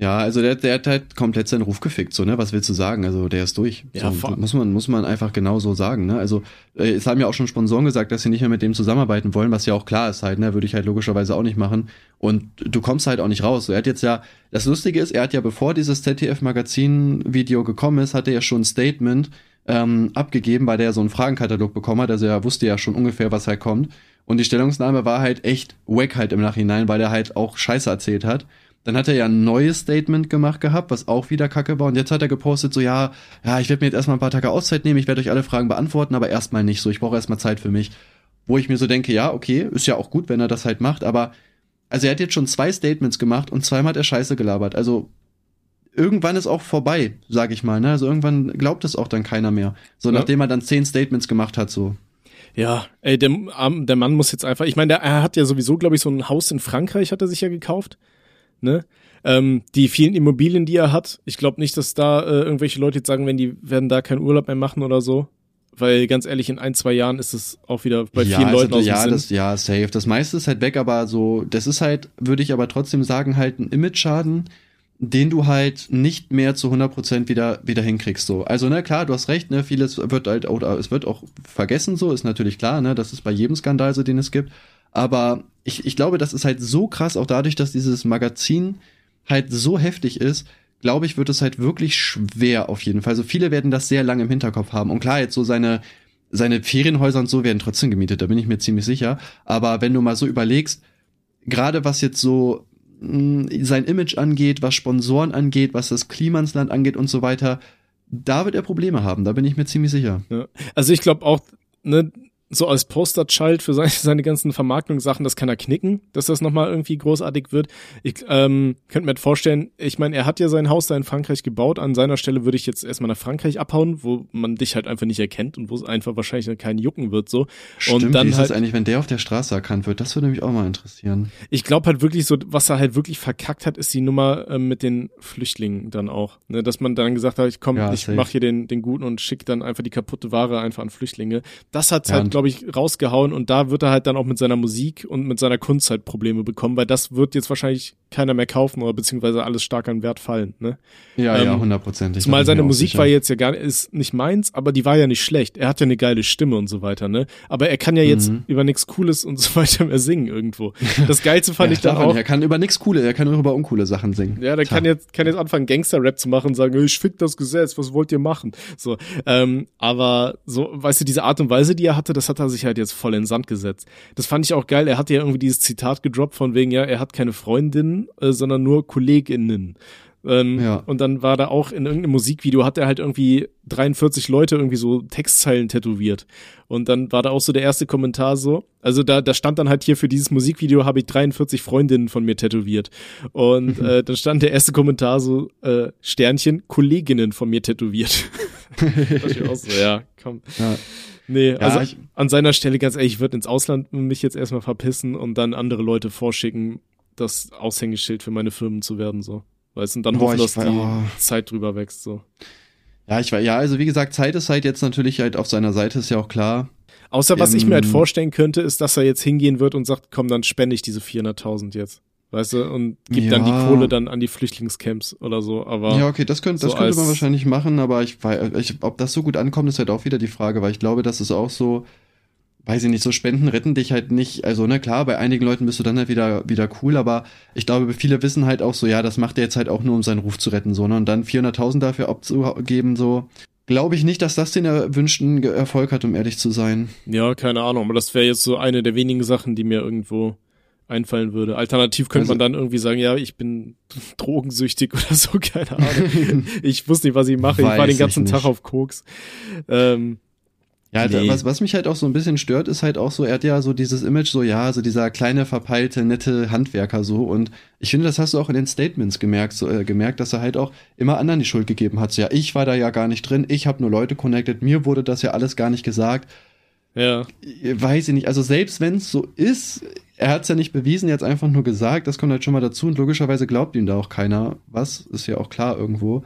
Ja, also der, der hat halt komplett seinen Ruf gefickt, so, ne? Was willst du sagen? Also der ist durch. Ja, so, muss man, muss man einfach genau so sagen, ne? Also, äh, es haben ja auch schon Sponsoren gesagt, dass sie nicht mehr mit dem zusammenarbeiten wollen, was ja auch klar ist halt, ne? Würde ich halt logischerweise auch nicht machen. Und du kommst halt auch nicht raus. So, er hat jetzt ja, das Lustige ist, er hat ja, bevor dieses ZDF-Magazin-Video gekommen ist, hat er ja schon ein Statement ähm, abgegeben, weil der so einen Fragenkatalog bekommen hat. Also er wusste ja schon ungefähr, was halt kommt. Und die Stellungnahme war halt echt wack halt im Nachhinein, weil er halt auch Scheiße erzählt hat. Dann hat er ja ein neues Statement gemacht gehabt, was auch wieder kacke war. Und jetzt hat er gepostet, so, ja, ja, ich werde mir jetzt erstmal ein paar Tage Auszeit nehmen, ich werde euch alle Fragen beantworten, aber erstmal nicht so. Ich brauche erstmal Zeit für mich. Wo ich mir so denke, ja, okay, ist ja auch gut, wenn er das halt macht, aber also er hat jetzt schon zwei Statements gemacht und zweimal hat er Scheiße gelabert. Also irgendwann ist auch vorbei, sag ich mal. Ne? Also irgendwann glaubt es auch dann keiner mehr. So Ja. nachdem er dann zehn Statements gemacht hat, so. Ja, ey, der, ähm, der Mann muss jetzt einfach, ich meine, der- er hat ja sowieso, glaube ich, so ein Haus in Frankreich, hat er sich ja gekauft. Ne? Ähm, die vielen Immobilien, die er hat, ich glaube nicht, dass da äh, irgendwelche Leute jetzt sagen, wenn die werden da keinen Urlaub mehr machen oder so. Weil ganz ehrlich, in ein, zwei Jahren ist es auch wieder bei ja, vielen Leuten also, aus ja, Sinn. das, ja, safe. Das meiste ist halt weg, aber so, das ist halt, würde ich aber trotzdem sagen, halt ein Image-Schaden, den du halt nicht mehr zu 100% wieder, wieder hinkriegst, so. Also, ne, klar, du hast recht, ne, vieles wird halt, oder es wird auch vergessen, so, ist natürlich klar, ne, das ist bei jedem Skandal so, den es gibt. Aber ich, ich glaube, das ist halt so krass, auch dadurch, dass dieses Magazin halt so heftig ist, glaube ich, wird es halt wirklich schwer auf jeden Fall. Also viele werden das sehr lange im Hinterkopf haben. Und klar, jetzt so seine, seine Ferienhäuser und so werden trotzdem gemietet, da bin ich mir ziemlich sicher. Aber wenn du mal so überlegst, gerade was jetzt so mh, sein Image angeht, was Sponsoren angeht, was das Klimansland angeht und so weiter, da wird er Probleme haben, da bin ich mir ziemlich sicher. Ja. Also ich glaube auch, ne, so als Posterchild für seine, seine ganzen Vermarktungssachen, das kann er knicken, dass das nochmal irgendwie großartig wird. Ich ähm, könnte mir halt vorstellen, ich meine, er hat ja sein Haus da in Frankreich gebaut. An seiner Stelle würde ich jetzt erstmal nach Frankreich abhauen, wo man dich halt einfach nicht erkennt und wo es einfach wahrscheinlich keinen jucken wird so. Stimmt, und dann wie ist halt, es eigentlich, wenn der auf der Straße erkannt wird? Das würde mich auch mal interessieren. ich glaube halt wirklich so, was er halt wirklich verkackt hat, ist die Nummer ähm, mit den Flüchtlingen dann auch. Ne? Dass man dann gesagt hat, ich komm, Ja, ich safe. mach hier den, den Guten und schick dann einfach die kaputte Ware einfach an Flüchtlinge. Das hat's Ja, halt, glaube ich, rausgehauen und da wird er halt dann auch mit seiner Musik und mit seiner Kunst halt Probleme bekommen, weil das wird jetzt wahrscheinlich keiner mehr kaufen oder beziehungsweise alles stark an Wert fallen. Ne? Ja, Ähm, ja, hundertprozentig. Zumal seine Musik sicher. war jetzt ja gar ist nicht meins, aber die war ja nicht schlecht. Er hat ja eine geile Stimme und so weiter, ne? Aber er kann ja jetzt Mhm. über nichts Cooles und so weiter mehr singen irgendwo. Das Geilste fand ja, ich dann daran, auch. Er kann über nichts Coole, er kann nur über uncoole Sachen singen. Ja, der Tja. kann jetzt, kann jetzt anfangen, Gangster-Rap zu machen und sagen, ich fick das Gesetz, was wollt ihr machen? So, ähm, aber so, weißt du, diese Art und Weise, die er hatte, das hat er sich halt jetzt voll in den Sand gesetzt. Das fand ich auch geil. Er hatte ja irgendwie dieses Zitat gedroppt von wegen, ja, er hat keine Freundinnen, äh, sondern nur KollegInnen. Ähm, Ja. Und dann war da auch in irgendeinem Musikvideo, hat er halt irgendwie 43 Leute irgendwie so Textzeilen tätowiert. Und dann war da auch so der erste Kommentar so, also da, da stand dann halt hier für dieses Musikvideo habe ich 43 Freundinnen von mir tätowiert. Und äh, dann stand der erste Kommentar so, äh, Sternchen, Kolleginnen von mir tätowiert. das auch so, ja, komm. Ja. Nee, Ja, also ich- an seiner Stelle ganz ehrlich, ich würde ins Ausland mich jetzt erstmal verpissen und dann andere Leute vorschicken, das Aushängeschild für meine Firmen zu werden, so. Weißt du, und dann Boah, hoffen, dass die oh. Zeit drüber wächst, so. Ja, ich war, ja, also wie gesagt, Zeit ist halt jetzt natürlich halt auf seiner Seite, ist ja auch klar. Außer was ich mir halt Ähm, vorstellen könnte, ist, dass er jetzt hingehen wird und sagt, komm, dann spende ich diese 400.000 jetzt. Weißt du, und gibt dann die Ja. Kohle dann an die Flüchtlingscamps oder so, aber Ja, okay, das könnte, das so könnte man wahrscheinlich machen, aber ich, ich, ob das so gut ankommt, ist halt auch wieder die Frage, weil ich glaube, das ist auch so, weiß ich nicht, so Spenden retten dich halt nicht, also na klar, bei einigen Leuten bist du dann halt wieder, wieder cool, aber ich glaube, viele wissen halt auch so, ja, das macht er jetzt halt auch nur, um seinen Ruf zu retten, so, ne, und dann 400.000 dafür abzugeben, so, glaube ich nicht, dass das den erwünschten Erfolg hat, um ehrlich zu sein. ja, keine Ahnung, aber das wäre jetzt so eine der wenigen Sachen, die mir irgendwo einfallen würde. Alternativ könnte Also- man dann irgendwie sagen, ja, ich bin drogensüchtig oder so, keine Ahnung. ich wusste nicht, was ich mache. Ich war den ganzen. Tag auf Koks. Ähm, Ja, Nee. was, was mich halt auch so ein bisschen stört, ist halt auch so, er hat ja so dieses Image, so ja, so dieser kleine, verpeilte, nette Handwerker so. Und ich finde, das hast du auch in den Statements gemerkt, so, äh, gemerkt, dass er halt auch immer anderen die Schuld gegeben hat. So, ja, ich war da ja gar nicht drin, ich habe nur Leute connected, mir wurde das ja alles gar nicht gesagt. ja, Weiß ich nicht, also selbst wenn es so ist, er hat es ja nicht bewiesen, er hat einfach nur gesagt, das kommt halt schon mal dazu und logischerweise glaubt ihm da auch keiner. Was? Ist ja auch klar irgendwo.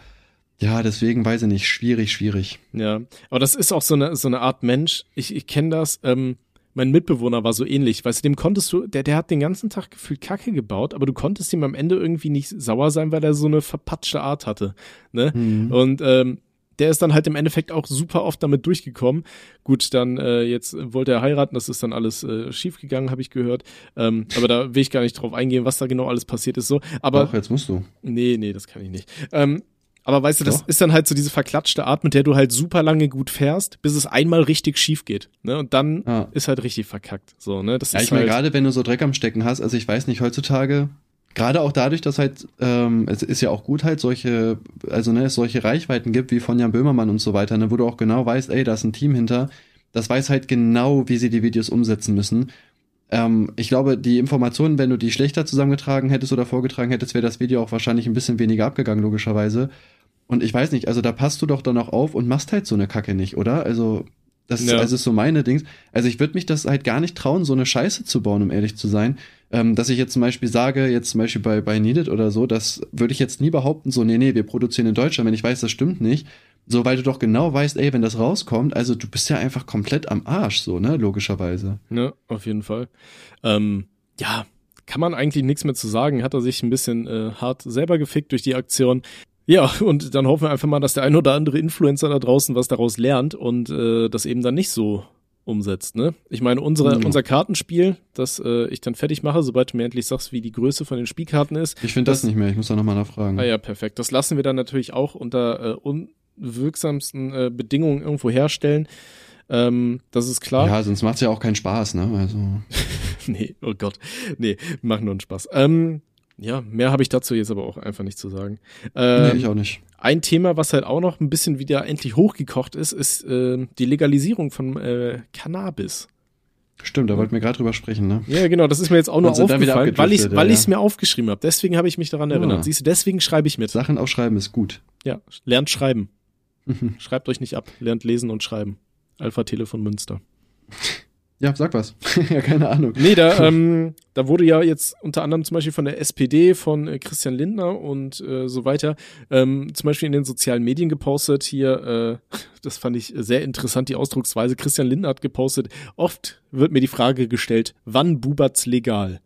Ja, deswegen weiß ich nicht, schwierig, schwierig. ja. Aber das ist auch so eine, so eine Art Mensch. Ich, ich kenne das. Ähm, mein Mitbewohner war so ähnlich. Weißt du, dem konntest du, der, der hat den ganzen Tag gefühlt Kacke gebaut, aber du konntest ihm am Ende irgendwie nicht sauer sein, weil er so eine verpatschte Art hatte. Ne? Mhm. Und ähm, der ist dann halt im Endeffekt auch super oft damit durchgekommen. Gut, dann äh, jetzt wollte er heiraten, das ist dann alles äh, schiefgegangen, habe ich gehört. Ähm, aber da will ich gar nicht drauf eingehen, was da genau alles passiert ist. So, aber Doch, jetzt musst du. nee, nee, das kann ich nicht. Ähm, aber weißt du, das Doch. ist dann halt so diese verklatschte Art, mit der du halt super lange gut fährst, bis es einmal richtig schief geht. Ne? Und dann Ja. ist halt richtig verkackt. So, ne? Das Ja, ist ich meine, halt, gerade wenn du so Dreck am Stecken hast, also ich weiß nicht, heutzutage, gerade auch dadurch, dass halt, ähm, es ist ja auch gut halt solche, also ne, es solche Reichweiten gibt wie von Jan Böhmermann und so weiter, ne, wo du auch genau weißt, ey, da ist ein Team hinter, das weiß halt genau, wie sie die Videos umsetzen müssen. Ähm, ich glaube, die Informationen, wenn du die schlechter zusammengetragen hättest oder vorgetragen hättest, wäre das Video auch wahrscheinlich ein bisschen weniger abgegangen, logischerweise. Und ich weiß nicht, also da passt du doch dann auch auf und machst halt so eine Kacke nicht, oder? Also, das ist, Ja. also ist so meine Dings. Also ich würde mich das halt gar nicht trauen, so eine Scheiße zu bauen, um ehrlich zu sein. Ähm, dass ich jetzt zum Beispiel sage, jetzt zum Beispiel bei, bei Needed oder so, das würde ich jetzt nie behaupten, so, nee, nee, wir produzieren in Deutschland, wenn ich weiß, das stimmt nicht. So, weil du doch genau weißt, ey, wenn das rauskommt, also du bist ja einfach komplett am Arsch, so, ne, logischerweise. Ne, auf jeden Fall. Ähm, ja, kann man eigentlich nichts mehr zu sagen. Hat er sich ein bisschen äh, hart selber gefickt durch die Aktion. Ja, und dann hoffen wir einfach mal, dass der ein oder andere Influencer da draußen was daraus lernt und äh, das eben dann nicht so umsetzt. Ne? Ich meine, unsere, Mhm. unser Kartenspiel, das äh, ich dann fertig mache, sobald du mir endlich sagst, wie die Größe von den Spielkarten ist. Ich finde das, nicht mehr, ich muss da nochmal nachfragen. Ah ja, perfekt. Das lassen wir dann natürlich auch unter äh, unwirksamsten äh, Bedingungen irgendwo herstellen. Ähm, das ist klar. Ja, sonst macht's ja auch keinen Spaß, ne? Also. nee, oh Gott. Nee, machen nur einen Spaß. Ähm, ja, mehr habe ich dazu jetzt aber auch einfach nicht zu sagen. Ähm, nee, ich auch nicht. ein Thema, was halt auch noch ein bisschen wieder endlich hochgekocht ist, ist äh, die Legalisierung von äh, Cannabis. Stimmt, da wollten wir gerade drüber sprechen, ne? Ja, genau, das ist mir jetzt auch wieder aufgefallen, weil ich abgedriftet, weil ja, es mir aufgeschrieben habe. Deswegen habe ich mich daran erinnert. Ah. Siehst du, deswegen schreibe ich mit. Sachen aufschreiben ist gut. Ja, lernt schreiben. Schreibt euch nicht ab, lernt lesen und schreiben. Alpha Telefon Münster. Ja, sag was. ja, keine Ahnung. Nee, da, ähm, da wurde ja jetzt unter anderem zum Beispiel von der SPD, von äh, Christian Lindner und äh, so weiter, ähm, zum Beispiel in den sozialen Medien gepostet hier, äh, das fand ich sehr interessant, die Ausdrucksweise. Christian Lindner hat gepostet, oft wird mir die Frage gestellt, wann Bubatz legal?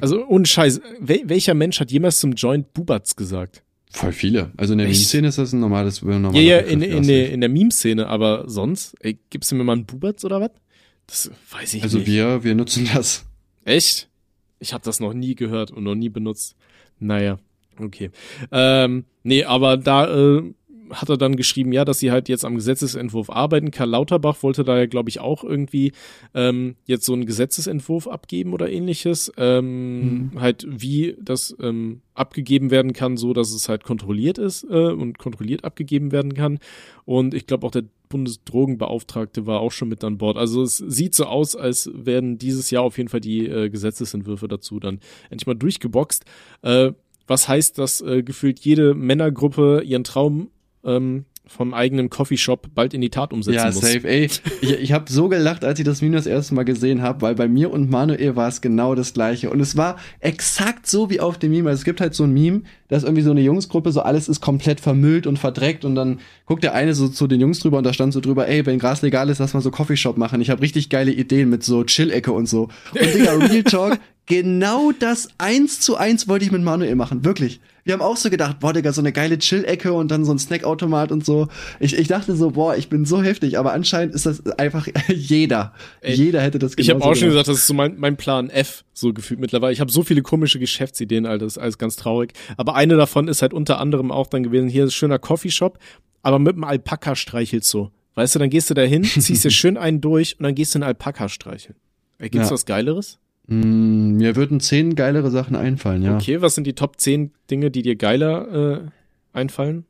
Also ohne Scheiß, wel welcher Mensch hat jemals zum Joint Bubatz gesagt? Voll viele. Also in der? Meme-Szene ist das ein normales, ein normaler Ja, ja, in, in, der, in der Meme-Szene, aber sonst, ey, gibst du mir mal einen Bubatz oder was? Das weiß ich Also nicht. wir, wir nutzen das. Echt? Ich habe das noch nie gehört und noch nie benutzt. Naja, okay. Ähm, nee, aber da äh, hat er dann geschrieben, ja, dass sie halt jetzt am Gesetzesentwurf arbeiten. Karl Lauterbach wollte da ja, glaube ich, auch irgendwie ähm, jetzt so einen Gesetzesentwurf abgeben oder ähnliches. Ähm, Halt, wie das ähm, abgegeben werden kann, so dass es halt kontrolliert ist äh, und kontrolliert abgegeben werden kann. Und ich glaube auch der Bundesdrogenbeauftragte war auch schon mit an Bord. Also es sieht so aus, als werden dieses Jahr auf jeden Fall die äh, Gesetzesentwürfe dazu dann endlich mal durchgeboxt. Äh, was heißt, dass äh, gefühlt jede Männergruppe ihren Traum ähm, vom eigenen Coffeeshop bald in die Tat umsetzen Ja, muss. safe. Ey, ich, ich habe so gelacht, als ich das Meme das erste Mal gesehen habe, weil bei mir und Manuel war es genau das gleiche. Und es war exakt so wie auf dem Meme. Also es gibt halt so ein Meme, da ist irgendwie so eine Jungsgruppe, so alles ist komplett vermüllt und verdreckt und dann guckt der eine so zu den Jungs drüber und da stand so drüber, ey, wenn Gras legal ist, lass mal so Coffeeshop machen. Ich habe richtig geile Ideen mit so Chill-Ecke und so. Und Digga, Real Talk, genau das eins zu eins wollte ich mit Manuel machen, wirklich. Wir haben auch so gedacht, boah, Digga, so eine geile Chill-Ecke und dann so ein Snackautomat und so. Ich, ich dachte so, boah, ich bin so heftig, aber anscheinend ist das einfach jeder. Ey, jeder hätte das Ich habe auch schon gesagt, das ist so mein, mein Plan F, so gefühlt mittlerweile. Ich habe so viele komische Geschäftsideen, Alter, das ist alles ganz traurig. Aber eine davon ist halt unter anderem auch dann gewesen, hier ist ein schöner Coffeeshop, aber mit einem Alpaka streichelst so. Weißt du, dann gehst du da hin, ziehst dir schön einen durch und dann gehst du einen Alpaka streicheln. Ey, gibt's Ja. was Geileres? Mm, mir würden zehn geilere Sachen einfallen, ja. Okay, was sind die Top 10 Dinge, die dir geiler äh, einfallen?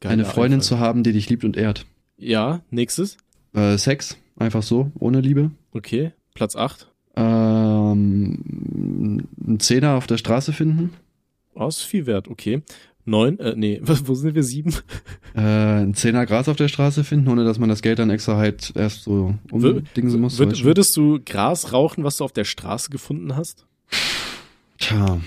Geiler Eine Freundin einfallen. zu haben, die dich liebt und ehrt. Ja, nächstes. Äh, Sex, einfach so, ohne Liebe. Okay, Platz 8. Ähm, einen Zehner auf der Straße finden. Oh, ist viel wert, okay. Neun, äh, nee, wo sind wir? Sieben? Äh, einen Zehner Gras auf der Straße finden, ohne dass man das Geld dann extra halt erst so Wür- umdingsen muss. Du? würdest du Gras rauchen, was du auf der Straße gefunden hast? Tja,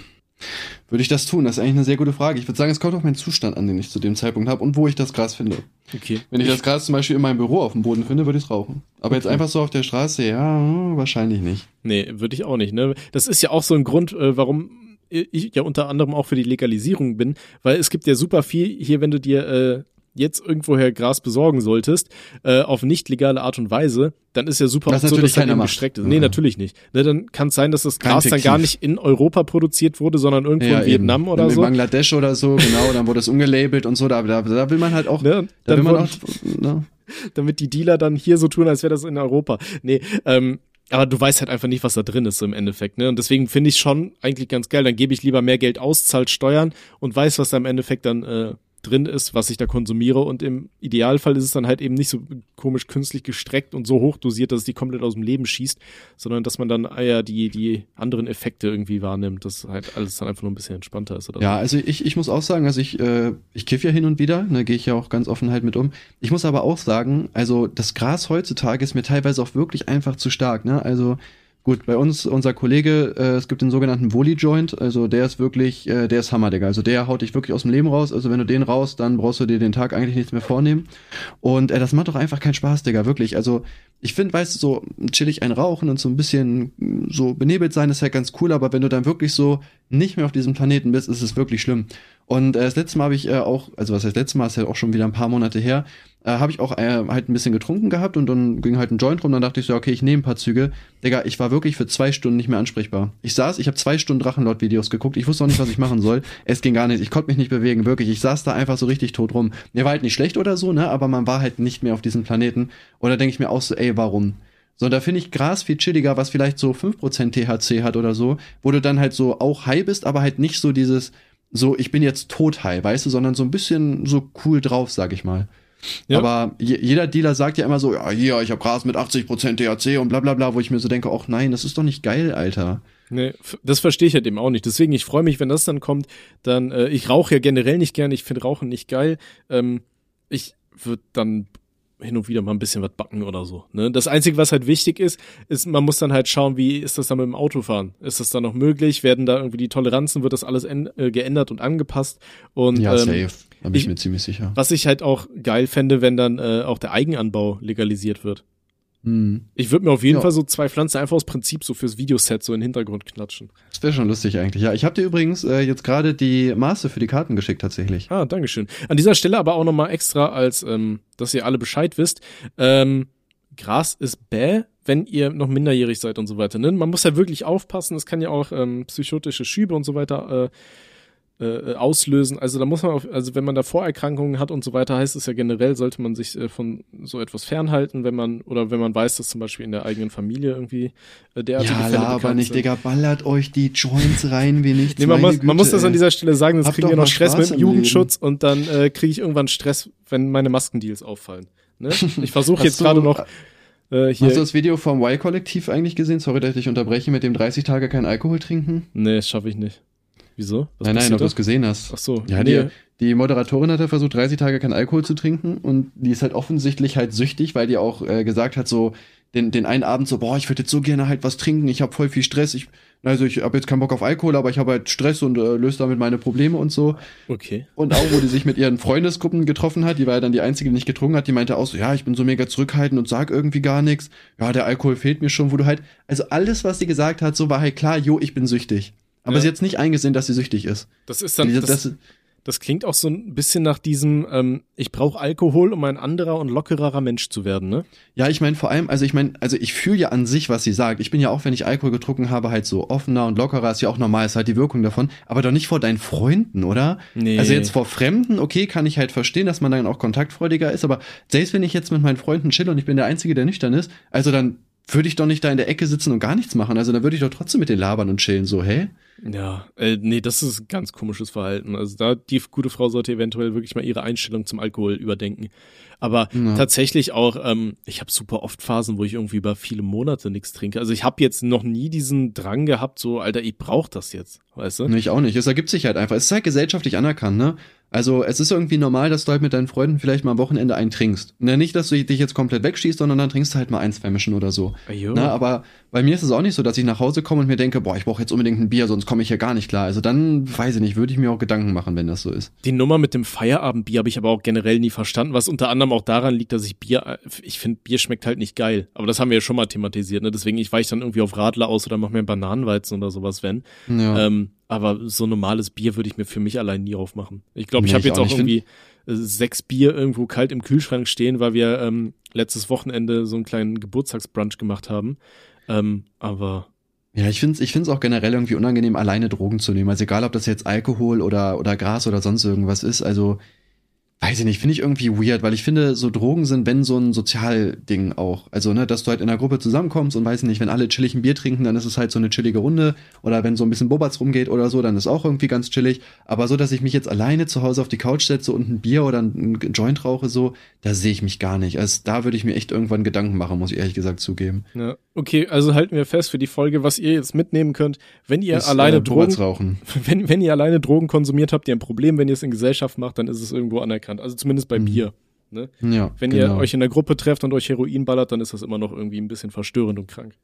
würde ich das tun? Das ist eigentlich eine sehr gute Frage. Ich würde sagen, es kommt auf meinen Zustand an, den ich zu dem Zeitpunkt habe und wo ich das Gras finde. Okay. Wenn ich das Gras zum Beispiel in meinem Büro auf dem Boden finde, würde ich es rauchen. Aber jetzt Okay. einfach so auf der Straße, ja, wahrscheinlich nicht. Nee, würde ich auch nicht, ne? Das ist ja auch so ein Grund, äh, warum ich ja unter anderem auch für die Legalisierung bin, weil es gibt ja super viel hier, wenn du dir äh, jetzt irgendwoher Gras besorgen solltest, äh, auf nicht legale Art und Weise, dann ist ja super so, natürlich dass dann eben gestreckt ist. Nee, Ja. natürlich nicht. Ne, dann kann es sein, dass das Gras dann gar nicht in Europa produziert wurde, sondern irgendwo in Vietnam eben. oder in so. Bangladesch oder so, genau, dann wurde es umgelabelt und so, da, da, da will man halt auch, Ne? da will man auch, ne? damit die Dealer dann hier so tun, als wäre das in Europa. Nee, ähm, aber du weißt halt einfach nicht, was da drin ist so im Endeffekt, ne? Und deswegen finde ich schon eigentlich ganz geil. Dann gebe ich lieber mehr Geld aus, zahlt Steuern und weiß, was da im Endeffekt dann äh, drin ist, was ich da konsumiere. Und im Idealfall ist es dann halt eben nicht so komisch künstlich gestreckt und so hoch dosiert, dass es die komplett aus dem Leben schießt, sondern dass man dann ah ja die, die anderen Effekte irgendwie wahrnimmt, dass halt alles dann einfach nur ein bisschen entspannter ist oder Ja, also ich, ich muss auch sagen, also ich, äh, ich kiff ja hin und wieder, ne, gehe ich ja auch ganz offen halt mit um. Ich muss aber auch sagen, also das Gras heutzutage ist mir teilweise auch wirklich einfach zu stark, ne? Also Gut, bei uns, unser Kollege, äh, es gibt den sogenannten Woolly-Joint, also der ist wirklich, äh, der ist Hammer, Digga. Also der haut dich wirklich aus dem Leben raus. Also wenn du den raus, dann brauchst du dir den Tag eigentlich nichts mehr vornehmen. Und äh, das macht doch einfach keinen Spaß, Digga, wirklich. Also ich finde, weißt du, so chillig ein Rauchen und so ein bisschen so benebelt sein ist ja ganz cool, aber wenn du dann wirklich so nicht mehr auf diesem Planeten bist, ist es wirklich schlimm. Und äh, das letzte Mal habe ich äh, auch, also was heißt letztes Mal, ist ja auch schon wieder ein paar Monate her, äh, habe ich auch äh, halt ein bisschen getrunken gehabt und dann ging halt ein Joint rum. Dann dachte ich so, okay, ich nehme ein paar Züge. Digga, ich war wirklich für zwei Stunden nicht mehr ansprechbar. Ich saß, ich habe zwei Stunden Drachenlord-Videos geguckt. Ich wusste auch nicht, was ich machen soll. Es ging gar nicht. Ich konnte mich nicht bewegen, wirklich. Ich saß da einfach so richtig tot rum. Mir war halt nicht schlecht oder so, ne? Aber man war halt nicht mehr auf diesem Planeten. Oder denke ich mir auch so, ey, warum? So, da finde ich Gras viel chilliger, was vielleicht so 5% THC hat oder so, wo du dann halt so auch high bist, aber halt nicht so dieses, so, ich bin jetzt tot high, weißt du, sondern so ein bisschen so cool drauf, sag ich mal. Ja. Aber jeder Dealer sagt ja immer so, ja, hier, ich habe Gras mit 80% THC und bla bla bla, wo ich mir so denke, ach nein, das ist doch nicht geil, Alter. Nee, das verstehe ich halt eben auch nicht. Deswegen, ich freue mich, wenn das dann kommt. Dann, äh, ich rauche ja generell nicht gerne, ich finde Rauchen nicht geil. Ähm, ich würde dann hin und wieder mal ein bisschen was backen oder so. Ne? Das Einzige, was halt wichtig ist, ist, man muss dann halt schauen, wie ist das dann mit dem Autofahren? Ist das dann noch möglich? Werden da irgendwie die Toleranzen, wird das alles äh, geändert und angepasst? Und, ja, ähm, safe. Da bin ich, ich, mir ziemlich sicher. Was ich halt auch geil fände, wenn dann äh, auch der Eigenanbau legalisiert wird. Hm. Ich würde mir auf jeden ja. Fall so zwei Pflanzen einfach aus Prinzip so fürs Videoset so in den Hintergrund klatschen. Das wäre schon lustig eigentlich. Ja, ich habe dir übrigens äh, jetzt gerade die Maße für die Karten geschickt tatsächlich. Ah, Dankeschön. An dieser Stelle aber auch nochmal extra, als ähm, dass ihr alle Bescheid wisst. Ähm, Gras ist bäh, wenn ihr noch minderjährig seid und so weiter. Ne? Man muss ja wirklich aufpassen. Es kann ja auch ähm, psychotische Schübe und so weiter äh, äh, auslösen. Also da muss man, auf, also wenn man da Vorerkrankungen hat und so weiter, heißt es ja generell, sollte man sich äh, von so etwas fernhalten, wenn man oder wenn man weiß, dass zum Beispiel in der eigenen Familie irgendwie äh, derartige ja, Fälle aber nicht, sind. Digga, ballert euch die Joints rein wie nichts. Nee, man, muss, man muss das an dieser Stelle sagen, sonst kriegen wir noch Stress Spaß mit dem Jugendschutz Leben. und dann äh, kriege ich irgendwann Stress, wenn meine Maskendeals auffallen. Ne? Ich versuche jetzt gerade noch. Äh, hier. Hast du das Video vom Y-Kollektiv eigentlich gesehen? Sorry, dass ich dich unterbreche mit dem 30 Tage kein Alkohol trinken. Nee, das schaffe ich nicht. Wieso? Was nein, nein, ob du es gesehen hast. Ach so. Ja, nee. die, die Moderatorin hat ja versucht, 30 Tage kein Alkohol zu trinken und die ist halt offensichtlich halt süchtig, weil die auch äh, gesagt hat, so den, den einen Abend so, boah, ich würde jetzt so gerne halt was trinken, ich habe voll viel Stress, ich, also ich habe jetzt keinen Bock auf Alkohol, aber ich habe halt Stress und äh, löse damit meine Probleme und so. Okay. Und auch, wo die sich mit ihren Freundesgruppen getroffen hat, die war ja dann die einzige, die nicht getrunken hat, die meinte auch so, ja, ich bin so mega zurückhaltend und sag irgendwie gar nichts. Ja, der Alkohol fehlt mir schon, wo du halt, also alles, was sie gesagt hat, so war halt klar, jo, ich bin süchtig. Aber ja. sie hat nicht eingesehen, dass sie süchtig ist. Das ist dann. das, das, das klingt auch so ein bisschen nach diesem, ähm, ich brauche Alkohol, um ein anderer und lockererer Mensch zu werden, ne? Ja, ich meine vor allem, also ich meine, also ich fühle ja an sich, was sie sagt. Ich bin ja auch, wenn ich Alkohol getrunken habe, halt so offener und lockerer, ist ja auch normal, ist halt die Wirkung davon. Aber doch nicht vor deinen Freunden, oder? Nee. Also jetzt vor Fremden, okay, kann ich halt verstehen, dass man dann auch kontaktfreudiger ist, aber selbst wenn ich jetzt mit meinen Freunden chill und ich bin der Einzige, der nüchtern ist, also dann würde ich doch nicht da in der Ecke sitzen und gar nichts machen. Also dann würde ich doch trotzdem mit den labern und chillen, so, hä? Ja, äh, nee, das ist ein ganz komisches Verhalten. Also da, die gute Frau sollte eventuell wirklich mal ihre Einstellung zum Alkohol überdenken. Aber ja. tatsächlich auch, ähm, ich habe super oft Phasen, wo ich irgendwie über viele Monate nichts trinke. Also ich habe jetzt noch nie diesen Drang gehabt, so, Alter, ich brauch das jetzt, weißt du? Nee, ich auch nicht. Es ergibt sich halt einfach. Es ist halt gesellschaftlich anerkannt, ne? Also es ist irgendwie normal, dass du halt mit deinen Freunden vielleicht mal am Wochenende einen trinkst. Na, nicht, dass du dich jetzt komplett wegschießt, sondern dann trinkst du halt mal ein, zwei Mischen oder so. Na, aber bei mir ist es auch nicht so, dass ich nach Hause komme und mir denke, boah, ich brauche jetzt unbedingt ein Bier, sonst komme ich hier gar nicht klar. Also dann, weiß ich nicht, würde ich mir auch Gedanken machen, wenn das so ist. Die Nummer mit dem Feierabendbier habe ich aber auch generell nie verstanden, was unter anderem auch daran liegt, dass ich Bier, ich finde, Bier schmeckt halt nicht geil. Aber das haben wir ja schon mal thematisiert, ne? Deswegen, ich weiche dann irgendwie auf Radler aus oder mache mir einen Bananenweizen oder sowas, wenn. Ja. Ähm, aber so normales Bier würde ich mir für mich allein nie aufmachen. Ich glaube, ich nee, habe jetzt auch, auch irgendwie äh, sechs Bier irgendwo kalt im Kühlschrank stehen, weil wir ähm, letztes Wochenende so einen kleinen Geburtstagsbrunch gemacht haben. Ähm, aber ja, ich finde es ich find's auch generell irgendwie unangenehm, alleine Drogen zu nehmen. Also egal, ob das jetzt Alkohol oder, oder Gras oder sonst irgendwas ist. Also Weiß ich nicht, finde ich irgendwie weird, weil ich finde, so Drogen sind, wenn so ein Sozialding auch. Also, ne, dass du halt in einer Gruppe zusammenkommst und weiß nicht, wenn alle chillig ein Bier trinken, dann ist es halt so eine chillige Runde. Oder wenn so ein bisschen Bobatz rumgeht oder so, dann ist auch irgendwie ganz chillig. Aber so, dass ich mich jetzt alleine zu Hause auf die Couch setze und ein Bier oder ein Joint rauche, so, da sehe ich mich gar nicht. Also da würde ich mir echt irgendwann Gedanken machen, muss ich ehrlich gesagt zugeben. Ja, okay, also halten wir fest für die Folge, was ihr jetzt mitnehmen könnt, wenn ihr ist, alleine äh, Drogen, rauchen. Wenn, wenn ihr alleine Drogen konsumiert habt, ihr ein Problem, wenn ihr es in Gesellschaft macht, dann ist es irgendwo anerkannt anerkannt. Also zumindest bei mhm. Bier. Ne? Ja, Wenn genau. ihr euch in der Gruppe trefft und euch Heroin ballert, dann ist das immer noch irgendwie ein bisschen verstörend und krank.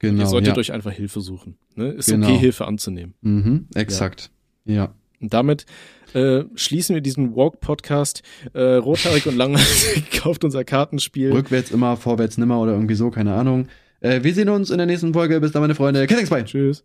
Genau. Ihr solltet ja. euch einfach Hilfe suchen. Ne? Ist Genau. okay, Hilfe anzunehmen. Mhm, exakt. Ja. Und damit äh, schließen wir diesen Walk-Podcast. Äh, Rothaarig und Langhalsig kauft unser Kartenspiel. Rückwärts immer, vorwärts nimmer oder irgendwie so, keine Ahnung. Äh, wir sehen uns in der nächsten Folge. Bis dann, meine Freunde. Kettingsbein. Tschüss.